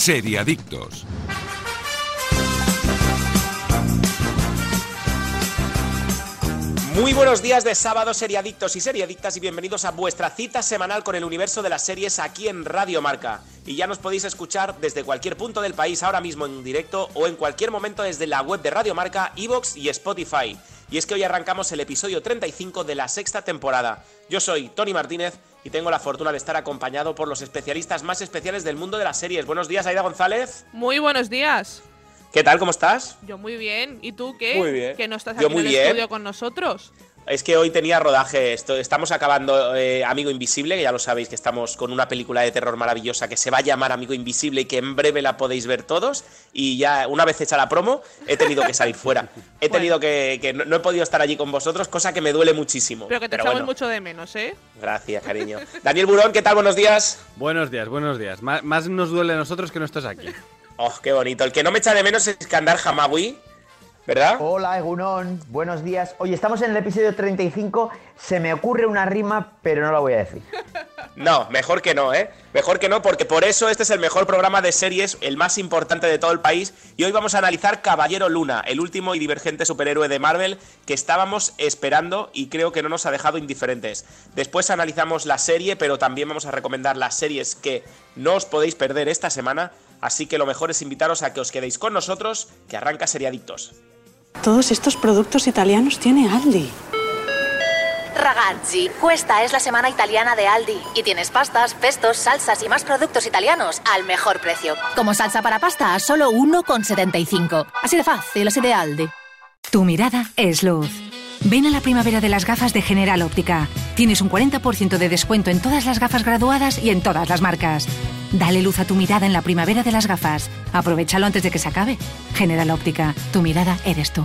Seriadictos. Muy buenos días de sábado, seriadictos y seriadictas, y bienvenidos a vuestra cita semanal con el universo de las series aquí en Radio Marca. Y ya nos podéis escuchar desde cualquier punto del país ahora mismo en directo o en cualquier momento desde la web de Radio Marca, Evox y Spotify. Y es que hoy arrancamos el episodio 35 de la sexta temporada. Yo soy Tony Martínez y tengo la fortuna de estar acompañado por los especialistas más especiales del mundo de las series. Buenos días, Aida González. Muy buenos días. ¿Qué tal? ¿Cómo estás? Yo muy bien. ¿Y tú qué? Muy bien. Que no estás Yo aquí muy en el bien. estudio con nosotros. Es que hoy tenía rodaje, esto- estamos acabando eh, Amigo Invisible, que ya lo sabéis que estamos con una película de terror maravillosa que se va a llamar Amigo Invisible y que en breve la podéis ver todos. Y ya una vez hecha la promo, he tenido que salir fuera. He Bueno. tenido que, que no, no he podido estar allí con vosotros, cosa que me duele muchísimo. Pero que te echamos bueno, mucho de menos, ¿eh? Gracias, cariño. Daniel Burón, ¿qué tal? Buenos días. Buenos días, buenos días. Má- Más, nos duele a nosotros que no estás aquí. Oh, qué bonito. El que no me echa de menos es Kandar Hamawi, ¿verdad? Hola, Egunon, buenos días. Oye, estamos en el episodio 35. Se me ocurre una rima, pero no la voy a decir. No, mejor que no, ¿eh? Mejor que no, porque por eso este es el mejor programa de series, el más importante de todo el país. Y hoy vamos a analizar Caballero Luna, el último y divergente superhéroe de Marvel que estábamos esperando y creo que no nos ha dejado indiferentes. Después analizamos la serie, pero también vamos a recomendar las series que no os podéis perder esta semana. Así que lo mejor es invitaros a que os quedéis con nosotros, que arranca Seriadictos. Todos estos productos italianos tiene Aldi. Ragazzi, questa es la semana italiana de Aldi y tienes pastas, pestos, salsas y más productos italianos al mejor precio. Como salsa para pasta a solo 1,75. Así de fácil, así de Aldi. Tu mirada es luz. Ven a la primavera de las gafas de General Óptica. Tienes un 40% de descuento en todas las gafas graduadas y en todas las marcas. Dale luz a tu mirada en la primavera de las gafas. Aprovechalo antes de que se acabe. General Óptica, tu mirada eres tú.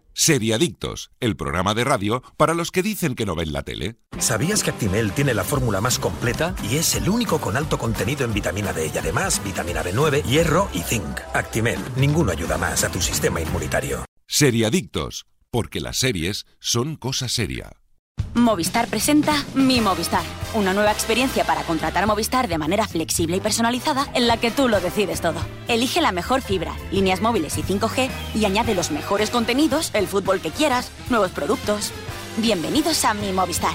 Seriadictos, el programa de radio para los que dicen que no ven la tele. ¿Sabías que Actimel tiene la fórmula más completa y es el único con alto contenido en vitamina D y además vitamina B9, hierro y zinc? Actimel, ninguno ayuda más a tu sistema inmunitario. Seriadictos, porque las series son cosa seria. Movistar presenta Mi Movistar, una nueva experiencia para contratar Movistar de manera flexible y personalizada en la que tú lo decides todo. Elige la mejor fibra, líneas móviles y 5G y añade los mejores contenidos, el fútbol que quieras, nuevos productos. Bienvenidos a Mi Movistar.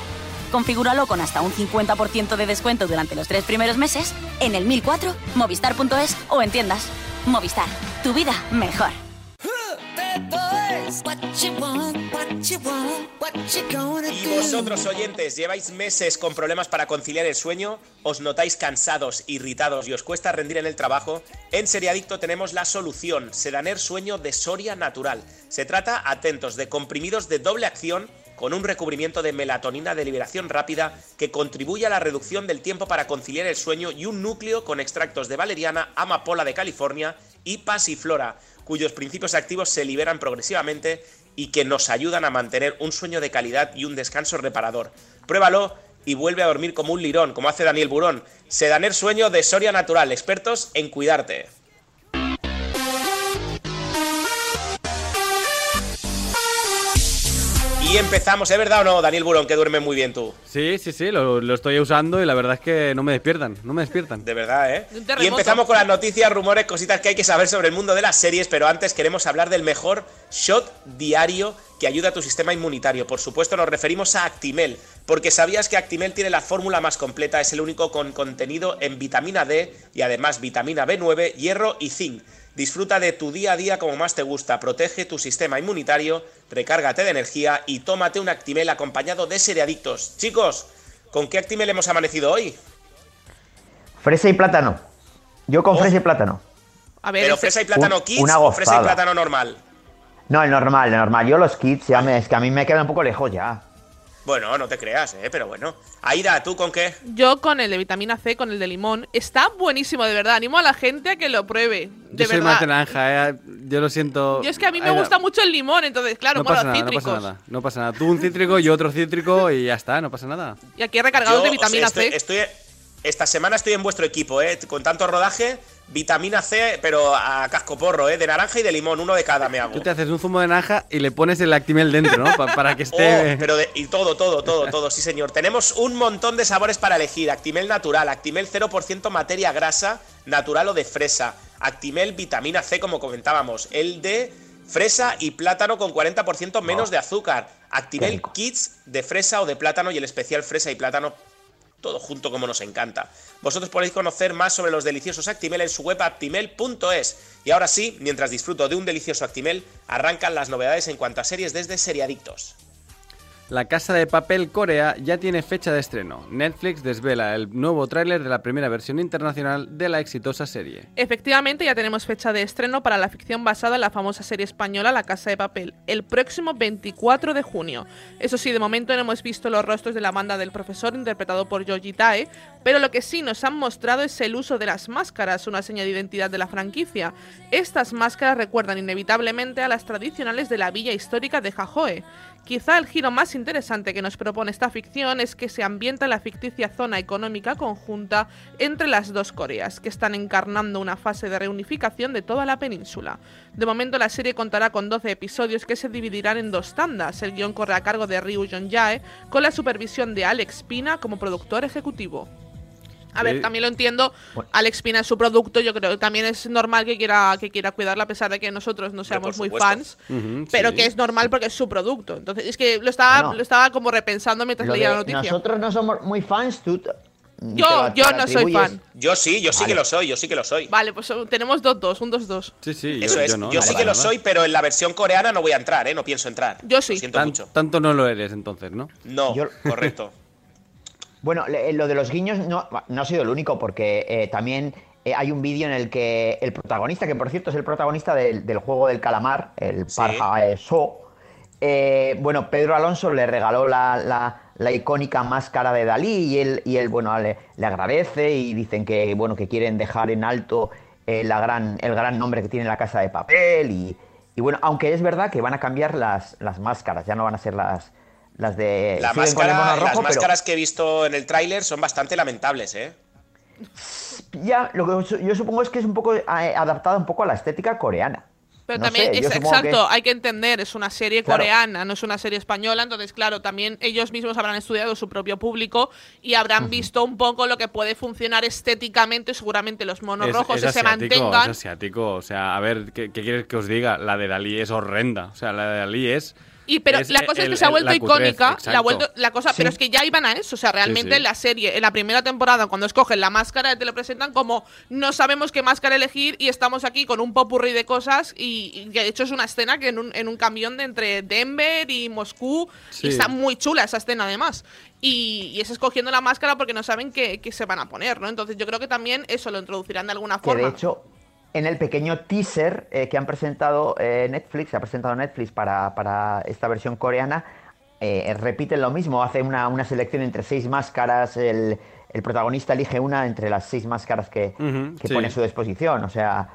Configúralo con hasta un 50% de descuento durante los tres primeros meses en el 1004, movistar.es o en tiendas. Movistar, tu vida mejor. Y vosotros oyentes, lleváis meses con problemas para conciliar el sueño, os notáis cansados, irritados y os cuesta rendir en el trabajo, en Seriadicto tenemos la solución, Sedaner Sueño de Soria Natural. Se trata, atentos, de comprimidos de doble acción con un recubrimiento de melatonina de liberación rápida que contribuye a la reducción del tiempo para conciliar el sueño y un núcleo con extractos de valeriana, amapola de California y pasiflora, cuyos principios activos se liberan progresivamente y que nos ayudan a mantener un sueño de calidad y un descanso reparador. Pruébalo y vuelve a dormir como un lirón, como hace Daniel Burón. Sedaner Sueño de Soria Natural, expertos en cuidarte. Y empezamos, ¿es verdad o no, Daniel Burón, que duerme muy bien tú? Sí, sí, sí, lo, lo estoy usando y la verdad es que no me despiertan, no me despiertan. De verdad, ¿eh? Y empezamos con las noticias, rumores, cositas que hay que saber sobre el mundo de las series, pero antes queremos hablar del mejor shot diario que ayuda a tu sistema inmunitario. Por supuesto, nos referimos a Actimel, porque sabías que Actimel tiene la fórmula más completa, es el único con contenido en vitamina D y además vitamina B9, hierro y zinc. Disfruta de tu día a día como más te gusta, protege tu sistema inmunitario, recárgate de energía y tómate un Actimel acompañado de seriadictos. Chicos, ¿con qué Actimel hemos amanecido hoy? Fresa y plátano. Yo con Oh. fresa y plátano. A ver, ¿Pero ese- fresa y plátano Un- kids una o fresa y plátano normal? No, el normal, el normal. Yo los kits, ya me, es que a mí me quedan un poco lejos ya. Bueno, no te creas, ¿eh? Pero bueno. Aida, ¿tú con qué? Yo con el de vitamina C, con el de limón. Está buenísimo, de verdad. Animo a la gente a que lo pruebe. De Yo soy verdad. más de naranja, ¿eh? Yo lo siento. Yo es que a mí me gusta mucho el limón, entonces, claro, No bueno, pasa, nada, no cítricos. pasa nada, no pasa nada. Tú un cítrico, yo otro cítrico y ya está, no pasa nada. Y aquí recargados Yo, de o sea, vitamina estoy, C. estoy- esta semana estoy en vuestro equipo, ¿eh? Con tanto rodaje, vitamina C, pero a cascoporro, ¿eh? De naranja y de limón, uno de cada me hago. Tú te haces un zumo de naranja y le pones el Actimel dentro, ¿no? Pa- para que Oh, esté. pero de- y todo, todo, todo, todo, sí señor. Tenemos un montón de sabores para elegir. Actimel natural, Actimel 0% materia grasa, natural o de fresa. Actimel vitamina C, como comentábamos. El de fresa y plátano con 40% menos Oh, de azúcar. Actimel. Kids de fresa o de plátano y el especial fresa y plátano todo junto como nos encanta. Vosotros podéis conocer más sobre los deliciosos Actimel en su web actimel.es. Y ahora sí, mientras disfruto de un delicioso Actimel, arrancan las novedades en cuanto a series desde Seriadictos. La Casa de Papel Corea ya tiene fecha de estreno. Netflix desvela el nuevo tráiler de la primera versión internacional de la exitosa serie. Efectivamente, ya tenemos fecha de estreno para la ficción basada en la famosa serie española La Casa de Papel, el próximo 24 de junio. Eso sí, de momento no hemos visto los rostros de la banda del profesor interpretado por Yoji Tae, pero lo que sí nos han mostrado es el uso de las máscaras, una seña de identidad de la franquicia. Estas máscaras recuerdan inevitablemente a las tradicionales de la villa histórica de Jajoe. Quizá el giro más interesante que nos propone esta ficción es que se ambienta en la ficticia zona económica conjunta entre las dos Coreas, que están encarnando una fase de reunificación de toda la península. De momento la serie contará con 12 episodios que se dividirán en dos tandas. El guion corre a cargo de Ryu Jong-jae, con la supervisión de Alex Pina como productor ejecutivo. A ver, también lo entiendo. Alex Pina es su producto. Yo creo que también es normal que quiera, que quiera cuidarla, a pesar de que nosotros no seamos muy fans. Pero sí. que es normal porque es su producto. Entonces, es que lo estaba, Bueno. lo estaba como repensando mientras Lo leía la noticia. nosotros no somos muy fans, tú. Yo, yo no soy fan. Yo sí, yo sí Vale. que lo soy, yo sí que lo soy. Vale, pues tenemos 2-2, un 2-2. Sí, sí, yo, Eso es, yo no. yo no sí que lo soy, pero en la versión coreana no voy a entrar, ¿eh? No pienso entrar. Yo sí. Lo siento Tan- mucho. tanto no lo eres entonces, ¿no? No, Yo- correcto. Bueno, le- lo de los guiños no, no ha sido el único, porque eh, también eh, hay un vídeo en el que el protagonista, que por cierto es el protagonista del, del juego del calamar, el Sí. Parja eh, So, eh, bueno, Pedro Alonso le regaló la, la- la icónica máscara de Dalí y él, y él bueno, le, le agradece y dicen que, bueno, que quieren dejar en alto eh, la gran, el gran nombre que tiene la casa de papel y, y bueno, aunque es verdad que van a cambiar las, las máscaras, ya no van a ser las, las de... La siguen con el máscara, las pero- máscaras que he visto en el tráiler son bastante lamentables, ¿eh? Ya, lo que yo supongo es que es un poco eh, adaptada un poco a la estética coreana. Pero No también sé, yo es supongo que- exacto, hay que entender, es una serie Claro. coreana, no es una serie española, entonces claro, también ellos mismos habrán estudiado su propio público y habrán visto un poco lo que puede funcionar estéticamente, seguramente los monos Es- rojos es que se asiático, mantengan. Es asiático, o sea, a ver, ¿qué, qué quieres que os diga? La de Dalí es horrenda, o sea, la de Dalí es... Y pero es la cosa es el- que se ha el- vuelto la cutrez, icónica, la, vuelto, la cosa, pero es que ya iban a eso, o sea, realmente sí. en la serie, en la primera temporada, cuando escogen la máscara, te lo presentan como no sabemos qué máscara elegir y estamos aquí con un popurrí de cosas y, y que de hecho es una escena que en un, en un camión de entre Denver y Moscú Sí. y está muy chula esa escena además. Y, y es escogiendo la máscara porque no saben qué, qué se van a poner, ¿no? Entonces yo creo que también eso lo introducirán de alguna Que forma. de hecho, en el pequeño teaser eh, que han presentado eh, Netflix, ha presentado Netflix para, para esta versión coreana, eh, repiten lo mismo, hace una, una selección entre seis máscaras, el, el protagonista elige una entre las seis máscaras que, que sí. pone a su disposición, o sea,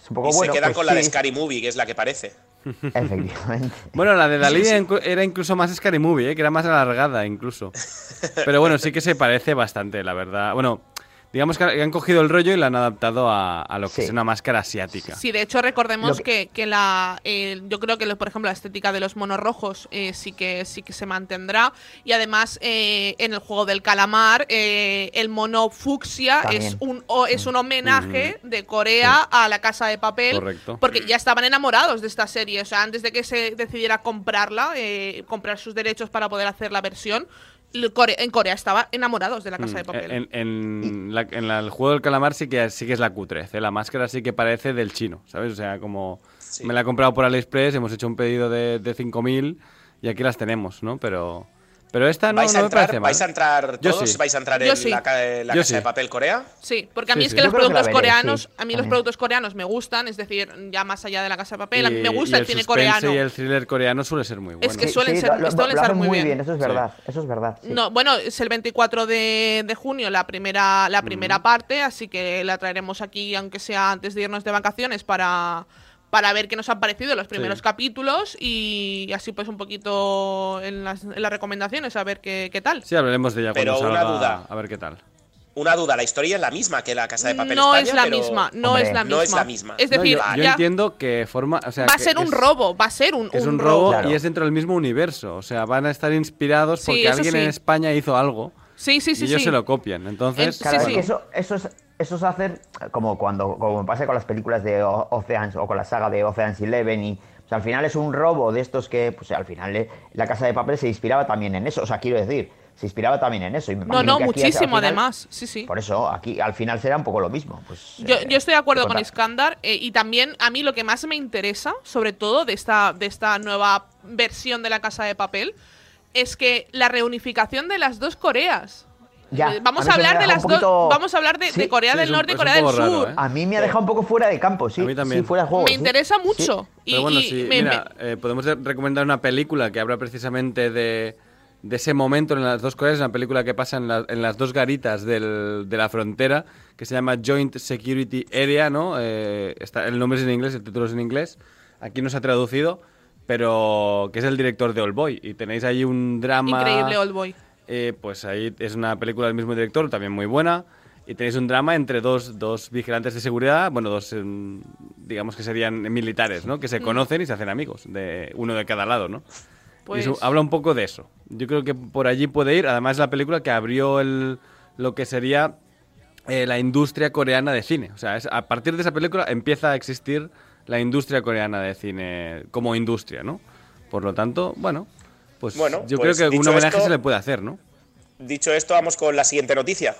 es un poco y bueno. se quedan pues con la de Scary Movie, que es la que parece. Efectivamente. Bueno, la de Dalí era incluso más Scary Movie, ¿eh? que era más alargada incluso. Pero bueno, sí que se parece bastante, la verdad. Bueno, digamos que han cogido el rollo y la han adaptado a, a lo que Sí. es una máscara asiática. Sí, de hecho recordemos Lo que, que la eh, yo creo que lo- por ejemplo la estética de los monos rojos eh, sí que sí que se mantendrá y además eh, en el juego del calamar eh, el mono fucsia También. es un o- es un homenaje de Corea a la casa de papel Correcto. porque ya estaban enamorados de esta serie o sea antes de que se decidiera comprarla eh, comprar sus derechos para poder hacer la versión Core- en Corea estaban enamorados de la casa de papel En, en la- en la- el juego del calamar sí que, sí que es la cutrez, ¿eh? la máscara sí que parece del chino, ¿sabes? O sea, como Sí. me la he comprado por AliExpress, hemos hecho un pedido de, de 5.000 y aquí las tenemos, ¿no? Pero, Pero esta no, ¿Vais, no a me entrar, parece mal. ¿Vais a entrar todos? sí. ¿Vais a entrar en sí. la, ca- la casa sí. de papel Corea? Sí, porque a Sí, mí es sí. que Yo los creo que productos veré, coreanos, sí, a mí los productos coreanos me gustan, es decir, ya más allá de la casa de papel, a mí me Y- gusta y el cine coreano. y el thriller coreano suele ser muy bueno. Es que suelen sí, ser- lo, suelen lo ser hacen muy bien. bien, eso es Sí. verdad, eso es verdad. sí. No, bueno, es el 24 de, de junio la primera, la primera parte, así que la traeremos aquí, aunque sea antes de irnos de vacaciones, para, para ver qué nos han parecido los primeros Sí. capítulos y así pues un poquito en las, en las recomendaciones, a ver qué, qué tal. Sí, hablaremos de ella Pero cuando una salga. duda. A ver qué tal. Una duda, la historia es la misma que la casa de papel no España, es la pero- misma, no Hombre, es la misma. no es la misma. Es No, decir, yo, yo ya entiendo que forma. O sea, va a ser un es- robo, va a ser un, Es un, robo. robo Claro. y es dentro del mismo universo. O sea, van a estar inspirados porque alguien sí. en España hizo algo Sí, sí, sí, y ellos sí. se lo copian. Entonces, En- Claro, Sí, eso, eso, es, eso es hacer como cuando como pasa con las películas de O- Oceans o con la saga de Oceans Eleven y o sea, al final es un robo de estos que pues al final eh, la casa de papel se inspiraba también en eso, o sea, quiero decir, se inspiraba también en eso. y me No, no, que aquí, al muchísimo final- además. Sí, sí. Por eso aquí al final será un poco lo mismo. Pues, Yo, eh, yo estoy de acuerdo ¿qué con? Iskandar eh, y también a mí lo que más me interesa, sobre todo de esta, de esta nueva versión de la Casa de Papel, es que la reunificación de las dos Coreas. Ya, vamos a hablar de las dos. Vamos a hablar de, Sí, de Corea sí, del un- Norte y Corea del raro, Sur. ¿eh? A mí me ha dejado un poco fuera de campo, sí. A mí también. Sí, fuera de juego. Me sí. interesa Sí. mucho. Y, Pero bueno, y sí, me- mira, eh, podemos de- recomendar una película que habla precisamente de, de ese momento en las dos Coreas, una película que pasa en, la- en las dos garitas del- de la frontera, que se llama Joint Security Area, ¿no? Eh, está, el nombre es en inglés, el título es en inglés, aquí no se ha traducido, pero que es el director de All Boy, y tenéis ahí un drama... increíble Old Boy. Eh, pues ahí es una película del mismo director, también muy buena. Y tenéis un drama entre dos, dos vigilantes de seguridad, bueno, dos, em, digamos que serían militares, ¿no? Que Mm. se conocen y se hacen amigos, de uno de cada lado, ¿no? Pues- Y eso habla un poco de eso. Yo creo que por allí puede ir. Además, es la película que abrió el, lo que sería eh, la industria coreana de cine. O sea, es- a partir de esa película empieza a existir la industria coreana de cine como industria, ¿no? Por lo tanto, bueno, pues Bueno, yo pues creo que un dicho homenaje esto- se le puede hacer, ¿no? Dicho esto, vamos con la siguiente noticia.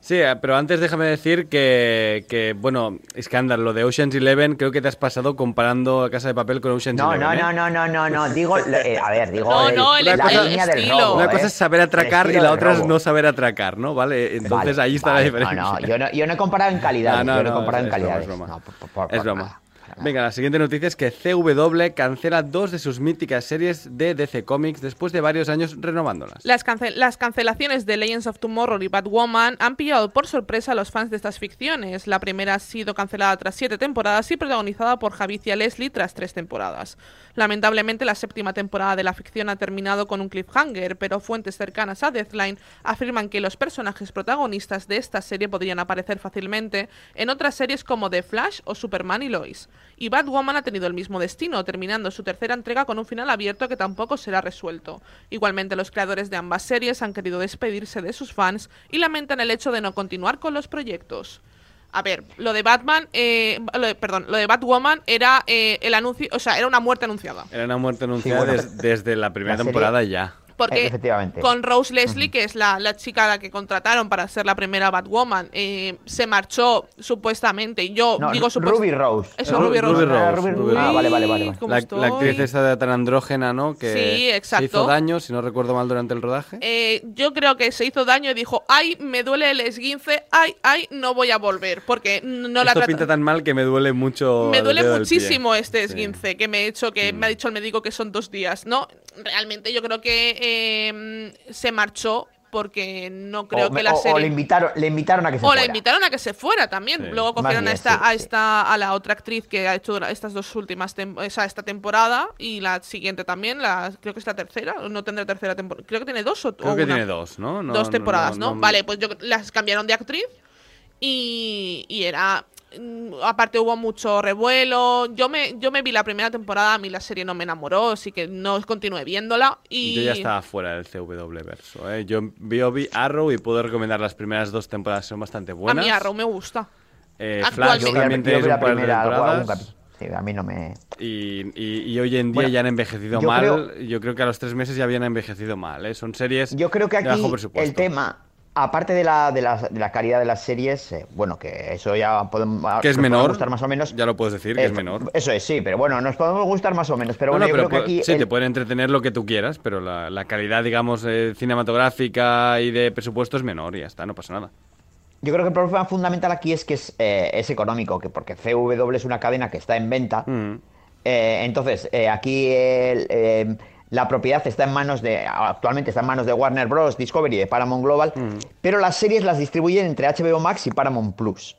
Sí, eh, pero antes déjame decir que, que, bueno, Iskandar, lo de Ocean's Eleven, creo que te has pasado comparando Casa de Papel con Ocean's No, Eleven. no, ¿eh? no, no, no, no, no. Digo, eh, a ver, digo. No, no, el la estilo, línea el del estilo. robo. Una ¿eh? cosa es saber atracar y la otra es robo. no saber atracar, ¿no? ¿Vale? Entonces Vale, ahí está vale, la diferencia. No, no, yo no, yo no he comparado en calidad. No, no, yo no he no, comparado en es broma, calidades. es broma. No, por- por- por- Es broma. Venga, la siguiente noticia es que CW cancela dos de sus míticas series de DC Comics después de varios años renovándolas. Las, cance- las cancelaciones de Legends of Tomorrow y Batwoman han pillado por sorpresa a los fans de estas ficciones. La primera ha sido cancelada tras siete temporadas y protagonizada por Javicia Leslie tras tres temporadas. Lamentablemente, la séptima temporada de la ficción ha terminado con un cliffhanger, pero fuentes cercanas a Deathline afirman que los personajes protagonistas de esta serie podrían aparecer fácilmente en otras series como The Flash o Superman y Lois. Y Batwoman ha tenido el mismo destino, terminando su tercera entrega con un final abierto que tampoco será resuelto. Igualmente, los creadores de ambas series han querido despedirse de sus fans y lamentan el hecho de no continuar con los proyectos. A ver, lo de Batman, eh, lo de- perdón, lo de Batwoman era eh, el anuncio, o sea, era una muerte anunciada. Era una muerte anunciada bueno, des- desde la primera la serie- temporada ya. Porque Efectivamente. con Rose Leslie, que es la, la chica a la que contrataron para ser la primera Batwoman, eh, se marchó supuestamente. Yo No, digo supuestamente. Ruby Rose. Eso, Ru- Ruby Rose. Ruby Ah, Rose, Ruby- Ruby Ah, Rose. vale, vale, vale. Vale. ¿cómo La, la actriz esta tan andrógena, ¿no? Que Sí, exacto. se hizo daño, si no recuerdo mal, durante el rodaje. Eh, yo creo que se hizo daño y dijo, ay, me duele el esguince, ay, ay, no voy a volver, porque no la Esto trata- pinta tan mal que me duele mucho. Me el duele muchísimo este Sí. esguince que me he hecho, que me ha dicho el médico que son dos días. No, realmente yo creo que eh, se marchó porque no creo o, que la o- o serie... le invitaron, le invitaron a que se O la fuera. invitaron a que se fuera también. Sí. Luego cogieron a esta, sí, a sí. esta, a la otra actriz que ha hecho estas dos últimas, tem- o sea, esta temporada y la siguiente también, la, creo que es la tercera, o no tendrá tercera temporada. Creo que tiene dos o, o Creo que una. tiene dos, ¿no? No, dos temporadas, ¿no? no- Vale, pues yo las cambiaron de actriz y, y era aparte hubo mucho revuelo. Yo me yo me vi la primera temporada, a mí la serie no me enamoró, así que no continué viéndola y Yo ya estaba fuera del CW verso. ¿eh? Yo vi, vi Arrow y puedo recomendar las primeras dos temporadas, son bastante a buenas. mí Arrow me gusta. Eh, Flash Yo vi, vi la primera, algo-. Sí, a mí no me. Y, y- y hoy en día Bueno, ya han envejecido yo mal. creo- yo creo que a los tres meses ya habían envejecido mal. ¿eh? Son series Yo creo que de bajo aquí presupuesto. el tema, aparte de la, de, la, de la calidad de las series, eh, bueno, que eso ya podemos... Que es menor. gustar más o menos. Ya lo puedes decir, que Eh, es menor. Eso es, sí, pero bueno, nos podemos gustar más o menos. Pero No, bueno, no, yo pero creo que aquí... sí, el- te pueden entretener lo que tú quieras, pero la, la calidad, digamos, eh, cinematográfica y de presupuesto es menor y ya está, no pasa nada. Yo creo que el problema fundamental aquí es que es, eh, es económico, que porque CW es una cadena que está en venta. Mm. Entonces, aquí el, la propiedad está en manos de. Actualmente está en manos de Warner Bros., Discovery y de Paramount Global, Mm. pero las series las distribuyen entre HBO Max y Paramount Plus.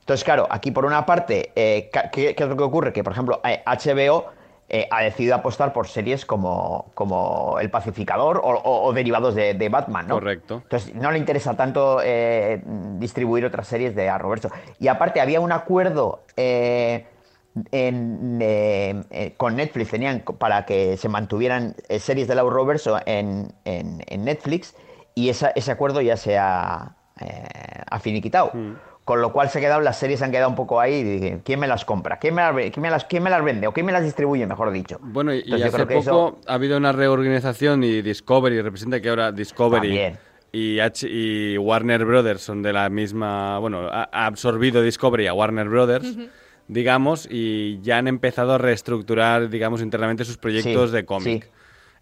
Entonces, claro, aquí por una parte, eh, ¿qué, qué es lo que ocurre? Que, por ejemplo, eh, HBO eh, ha decidido apostar por series como, como El Pacificador o, o- o derivados de, de Batman, ¿no? Correcto. Entonces, no le interesa tanto eh, distribuir otras series de Arrowverso. Y aparte, había un acuerdo eh, en, eh, eh, con Netflix, tenían para que se mantuvieran eh, series del Arrowverso en, en, en Netflix, y esa- ese acuerdo ya se ha, eh, ha finiquitado. Con lo cual se ha quedado, las series se han quedado un poco ahí. y ¿Quién me las compra? ¿Quién me las, quién me las, quién me las vende? ¿O quién me las distribuye, mejor dicho? Bueno, y, y Entonces, yo hace poco eso- ha habido una reorganización y Discovery representa que ahora Discovery También. y, H- y Warner Brothers son de la misma, bueno, ha, ha absorbido Discovery a Warner Brothers, digamos, y ya han empezado a reestructurar, digamos, internamente sus proyectos Sí, de cómic. sí.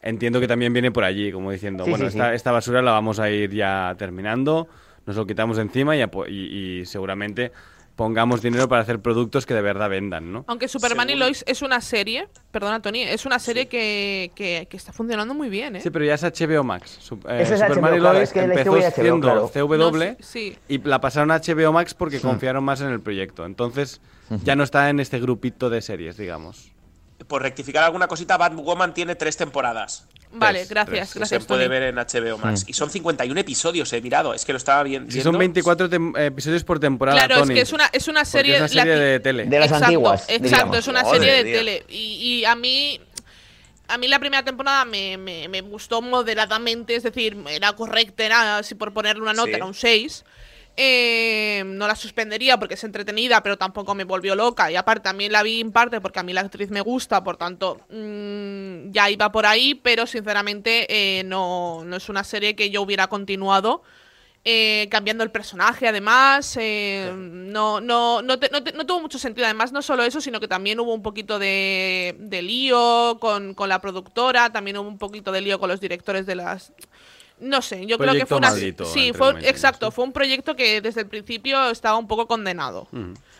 Entiendo que también viene por allí, como diciendo, Sí, bueno, esta, esta basura la vamos a ir ya terminando, nos lo quitamos encima y, y- y seguramente pongamos dinero para hacer productos que de verdad vendan, ¿no? Aunque Superman y Lois es una serie, perdona Tony, es una serie que, que, que está funcionando muy bien, ¿eh? Sí, pero ya es HBO Max. Sup- eh, es Superman HBO, y claro, Lois es que la empezó HBO, siendo claro. CW No, sí, sí. y la pasaron a HBO Max porque confiaron más en el proyecto. Entonces ya no está en este grupito de series, digamos. Por rectificar alguna cosita, Batwoman tiene tres temporadas. Vale, Tres, gracias, tres. gracias se puede Tony. ver en HBO Max. Y son 51 episodios, he mirado. Es que lo estaba bien. Si son 24 tem- eh, episodios por temporada, Claro, es Tony. que es una, es una serie, es una serie la- de tele. De las exacto, antiguas, Exacto, digamos. es una Joder, serie de tío. tele. Y, y a mí. A mí la primera temporada me, me- me gustó moderadamente, es decir, era correcta, era, si por ponerle una nota, Sí. era un 6. Eh, no la suspendería porque es entretenida, pero tampoco me volvió loca. Y aparte, también la vi en parte porque a mí la actriz me gusta, por tanto, mm, ya iba por ahí, pero sinceramente eh, no, no es una serie que yo hubiera continuado. eh, cambiando el personaje, además, eh, no, no, no, te- no te- no tuvo mucho sentido. Además, no solo eso, sino que también hubo un poquito de, de lío con, con la productora, también hubo un poquito de lío con los directores de las. No sé, yo creo que fue una. maldito, sí, fue, exacto, fue un proyecto que desde el principio estaba un poco condenado.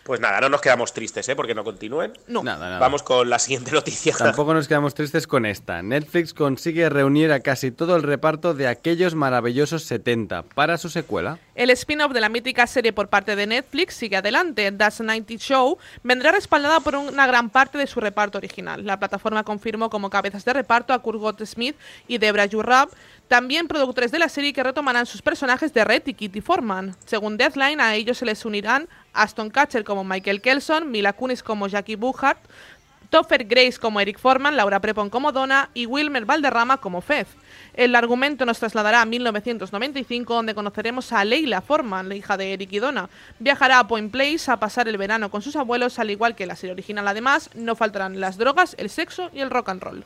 Pues nada, no nos quedamos tristes, ¿eh? Porque no continúen. No. Nada, nada. Vamos con la siguiente noticia. Tampoco nos quedamos tristes con esta. Netflix consigue reunir a casi todo el reparto de aquellos maravillosos 70 para su secuela. El spin-off de la mítica serie por parte de Netflix sigue adelante. That's 90 Show vendrá respaldada por una gran parte de su reparto original. La plataforma confirmó como cabezas de reparto a Kurt Smith y Debra Jurrab, también productores de la serie que retomarán sus personajes de Red y Kitty Forman. Según Deadline, a ellos se les unirán Aston Catcher como Michael Kelson, Mila Kunis como Jackie Buchart, Topher Grace como Eric Forman, Laura Prepon como Donna y Wilmer Valderrama como Fez. El argumento nos trasladará a 1995, donde conoceremos a Leila Forman, la hija de Eric y Donna. Viajará a Point Place a pasar el verano con sus abuelos, al igual que la serie original. Además, no faltarán las drogas, el sexo y el rock and roll.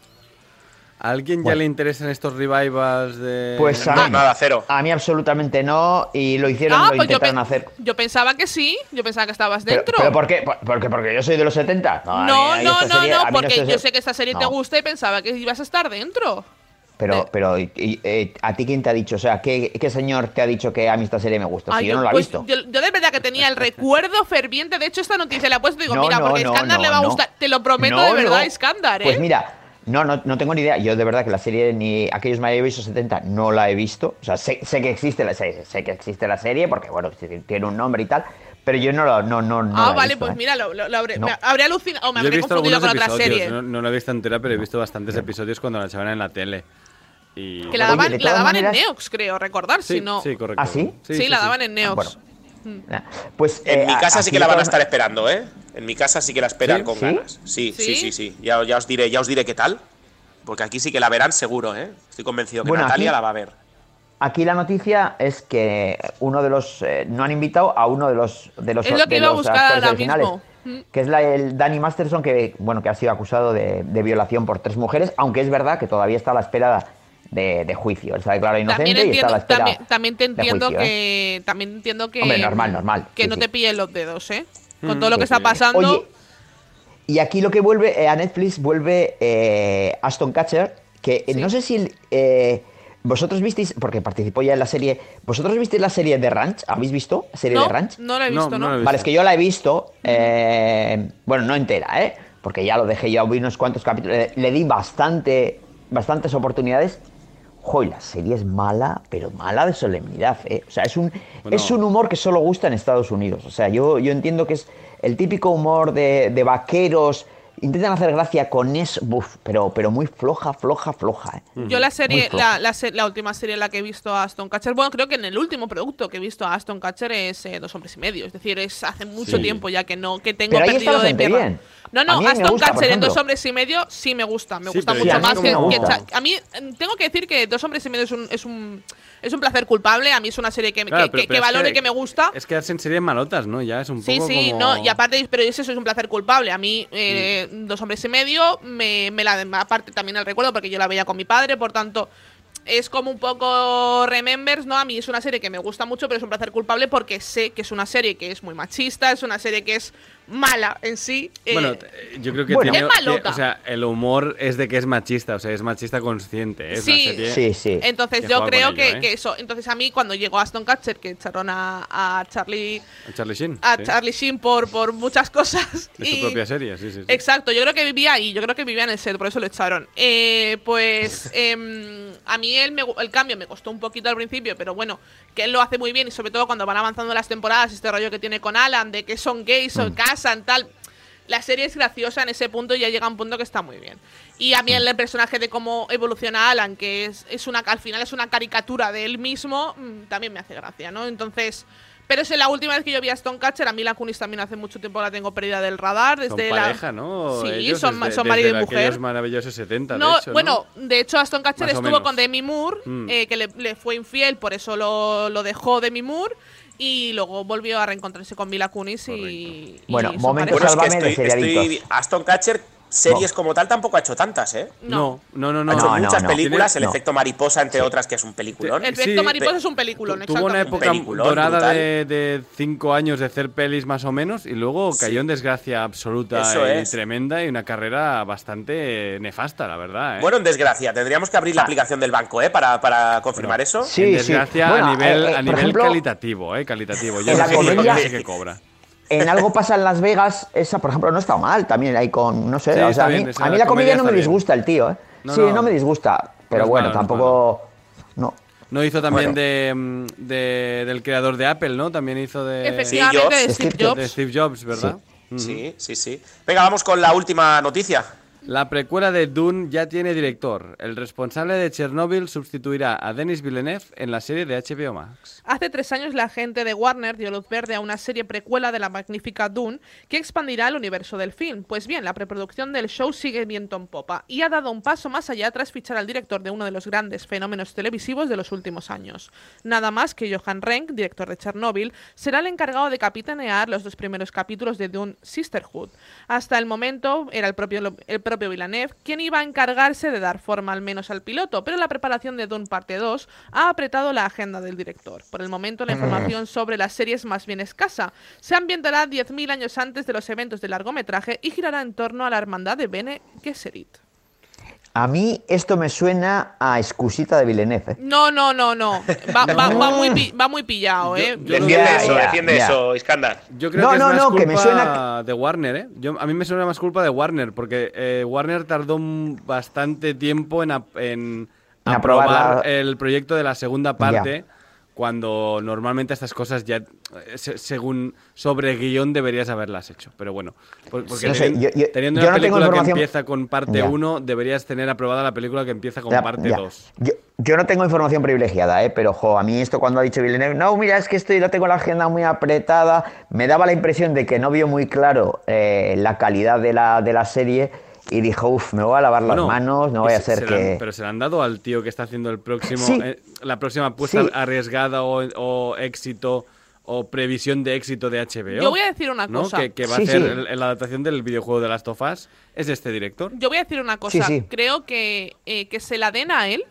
¿A alguien ya Bueno. le interesan estos revivals de...? Pues a No, mí, nada, cero. a mí absolutamente no, y lo hicieron, lo pues yo, intentaron pe- hacer. yo pensaba que sí, yo pensaba que estabas Pero, dentro. pero ¿por qué? Por- Porque, porque yo soy de los 70. a mí- no, a mí no, no, serie- no, porque esta yo sé que esta serie te No. gusta y pensaba que ibas a estar dentro. Pero, pero y- y, eh, ¿a ti quién te ha dicho? O sea, ¿qué, qué señor te ha dicho que a mí esta serie me gusta? Ay, si yo no la he pues, visto. Yo, yo de verdad que tenía el recuerdo ferviente. De hecho, esta noticia la he puesto y digo, No, mira, no, porque a no, Iskandar no, le va a no. gustar. Te lo prometo No, de verdad, no. Iskandar, ¿eh? Pues mira, no, no, no tengo ni idea. Yo de verdad que la serie ni aquellos maravillosos 70 no la he visto. O sea, sé, sé que existe la serie, sé que existe la serie porque bueno, tiene un nombre y tal, pero yo no la no no no ah, la he vale, visto, pues ¿eh? mira, lo, lo- lo habré, No. habré alucinado o me Yo he habré visto confundido con otra serie. no, no la he visto entera, pero he visto bastantes episodios cuando la echaban en la tele. Y... Que la Oye, daban, la daban en Neox, creo, recordar, Sí, si no. sí, correcto. ¿Ah, sí? Sí, la daban en Neox. bueno. Nah, Pues En eh, mi casa a- sí que la van a estar esperando, ¿eh? En mi casa sí que la esperan ¿Sí? con ¿Sí? ganas. Sí, sí, ¿Sí? sí, sí. Ya, ya os diré, ya os diré qué tal. Porque aquí sí que la verán seguro, ¿eh? Estoy convencido que Bueno, Natalia aquí- la va a ver. Aquí la noticia es que uno de los eh, no han invitado a uno de los de los, Es lo que de iba a los buscar actores ahora originales, mismo. Mm. que es la, el Danny Masterson que bueno que ha sido acusado de, de violación por tres mujeres, aunque es verdad que todavía está a la espera de, de juicio. Él está declarado inocente y está a entiendo, la espera también, también te de entiendo juicio, ¿eh? que también entiendo que Hombre, normal, normal, que sí, no sí. te pillen los dedos, ¿eh? Con Mm, todo lo que sí, está pasando. Oye, y aquí lo que vuelve eh, a Netflix vuelve eh, Aston Catcher, que eh, no sé si eh, vosotros visteis, porque participó ya en la serie, ¿vosotros visteis la serie de Ranch? ¿Habéis visto la serie no, de Ranch? no lo he visto, ¿no? Vale, es que yo la he visto, eh, bueno, no entera, ¿eh? Porque ya lo dejé, ya vi unos cuantos capítulos, le, le di bastante, bastantes oportunidades. Joder, la serie es mala, pero mala de solemnidad, ¿eh? O sea, es un, Bueno. es un humor que solo gusta en Estados Unidos. O sea, yo, yo entiendo que es el típico humor de, de vaqueros. Intentan hacer gracia con eso, buf, pero, pero muy floja, floja, floja. ¿eh? Yo la serie, la, la, se- la última serie en la que he visto a Aston Catcher, bueno, creo que en el último producto que he visto a Aston Catcher es eh, Dos Hombres y Medio. Es decir, es hace mucho Sí. tiempo ya que no, que tengo Pero ahí está perdido de bien. No, A no, Aston gusta, Catcher en Dos. Hombres y Medio sí me gusta, me Sí, gusta mucho más no que, A mí eh, tengo que decir que Dos Hombres y Medio es un, es un, es un placer culpable. A mí es una serie que, Claro, que, pero- que- pero y que me gusta. Es que hacen series malotas, ¿no? Ya es un Sí, poco sí, como- no, y aparte, pero eso es un placer culpable. A mí, eh, dos hombres y medio, me, me la aparte también el recuerdo porque yo la veía con mi padre, por tanto, es como un poco Remembers, ¿no? A mí es una serie que me gusta mucho, pero es un placer culpable porque sé que es una serie que es muy machista, es una serie que es mala en sí. eh, Bueno, yo creo que Bueno. tiene, Es malota. que- o sea, el humor es de que es machista, o sea, es machista consciente. Es Sí. serie Sí, sí. entonces yo creo que, ¿eh? que eso. Entonces a mí cuando llegó Aston Catcher, que echaron a, a Charlie A Charlie Sheen. a sí. Charlie Sheen por, por muchas cosas. De su y- propia serie, sí, sí. sí. Exacto, yo creo que vivía ahí, yo creo que vivía en el set, por eso lo echaron. Eh, pues em, a mí el, me el cambio me costó un poquito al principio, pero bueno, que él lo hace muy bien y sobre todo cuando van avanzando las temporadas, este rollo que tiene con Alan, de que son gays, Mm. o casan, tal. La serie es graciosa en ese punto y ya llega a un punto que está muy bien. Y a mí el personaje de cómo evoluciona Alan, que es, es una al final es una caricatura de él mismo, mm, también me hace gracia, ¿no? Entonces, pero es la última vez que yo vi a Stone Catcher, a mí la Kunis también hace mucho tiempo la tengo perdida del radar, Son desde la pareja, ¿no? Sí, Ellos son, desde- son marido y desde mujer. aquellos maravillosos 70, No, de hecho, ¿no? bueno, de hecho Aston Catcher estuvo con Demi Moore, Mm. eh, que le, le fue infiel, por eso lo, lo dejó Demi Moore, y luego volvió a reencontrarse con Mila Kunis y, y Bueno, momento pareja. Bueno, es que Sálvame de estoy-. Aston Catcher, series como tal, tampoco ha hecho tantas, ¿eh? No, no, no, no. Ha hecho No, muchas no. películas, El no. efecto mariposa, entre otras, que es un peliculón. El Sí, efecto mariposa es un peliculón, Tu- Tuvo una época dorada de, de cinco años de hacer pelis más o menos y luego Sí. cayó en desgracia absoluta Eso y es. tremenda y una carrera bastante nefasta, la verdad. ¿eh? Bueno, en desgracia, tendríamos que abrir la aplicación del banco, ¿eh? Para, para confirmar eso. Sí, en sí. desgracia Bueno, a nivel, eh, eh, a nivel ejemplo, calitativo, ¿eh? Calitativo. Yo no sé qué cobra. En algo pasa en Las Vegas, esa por ejemplo no está mal, también hay con, no sé, Sí, o sea, a mí, a mí la comedia comedia no me bien. disgusta el tío, ¿eh? No, sí, no. no. me disgusta, pero No bueno, malo, tampoco... No. No hizo también Bueno. de, mm, de- del creador de Apple, ¿no? También hizo de, Efectivamente, de Steve Jobs. de Steve Jobs, ¿verdad? Ujú. Sí, sí, sí. Venga, vamos con la última noticia. La precuela de Dune ya tiene director. El responsable de Chernobyl sustituirá a Denis Villeneuve en la serie de HBO Max. Hace tres años la gente de Warner dio luz verde a una serie precuela de la magnífica Dune que expandirá el universo del film. Pues bien, la preproducción del show sigue viento en popa y ha dado un paso más allá tras fichar al director de uno de los grandes fenómenos televisivos de los últimos años. Nada más que Johan Renck, director de Chernobyl, será el encargado de capitanear los dos primeros capítulos de Dune Sisterhood. Hasta el momento era el propio, el propio Villeneuve quien iba a encargarse de dar forma al menos al piloto, pero la preparación de Dune parte 2 ha apretado la agenda del director. Por el momento la información sobre la serie es más bien escasa. Se ambientará 10.000 años antes de los eventos del largometraje y girará en torno a la hermandad de Bene Gesserit. A mí esto me suena a excusita de Villeneuve. ¿eh? No, no, no, no. Va, va- va muy, pi- va muy pillado, ¿eh? Yo- Defiende eso, ya, defiende ya. eso, Iskandar. Yo creo No, que es no, más no, culpa que me suena de Warner, ¿eh? Yo, a mí me suena más culpa de Warner, porque eh, Warner tardó bastante tiempo en, ap- en En aprobar aprobar la- el proyecto de la segunda parte, cuando normalmente estas cosas ya, se- según sobre guion, deberías haberlas hecho. Pero bueno, por- porque yo- yo- teniendo yo una no tengo película que empieza con parte Ya. 1, deberías tener aprobada la película que empieza con Ya, parte ya. 2. Yo, yo no tengo información privilegiada, ¿eh? pero jo, a mí esto cuando ha dicho Villeneuve, no, mira, es que estoy, lo tengo la agenda muy apretada, me daba la impresión de que no vio muy claro eh, la calidad de la, de la serie y dijo, uff, me voy a lavar las Bueno, manos, no voy a se- ser se la han- que... pero se le han dado al tío que está haciendo el próximo, Sí. eh, la próxima apuesta Sí. arriesgada o, o éxito o previsión de éxito de HBO. Yo voy a decir una ¿no? cosa. Que, que va Sí, a el- la adaptación del videojuego de Last of Us. ¿Es este director? Yo voy a decir una cosa. sí. Creo que, eh, que se la den a él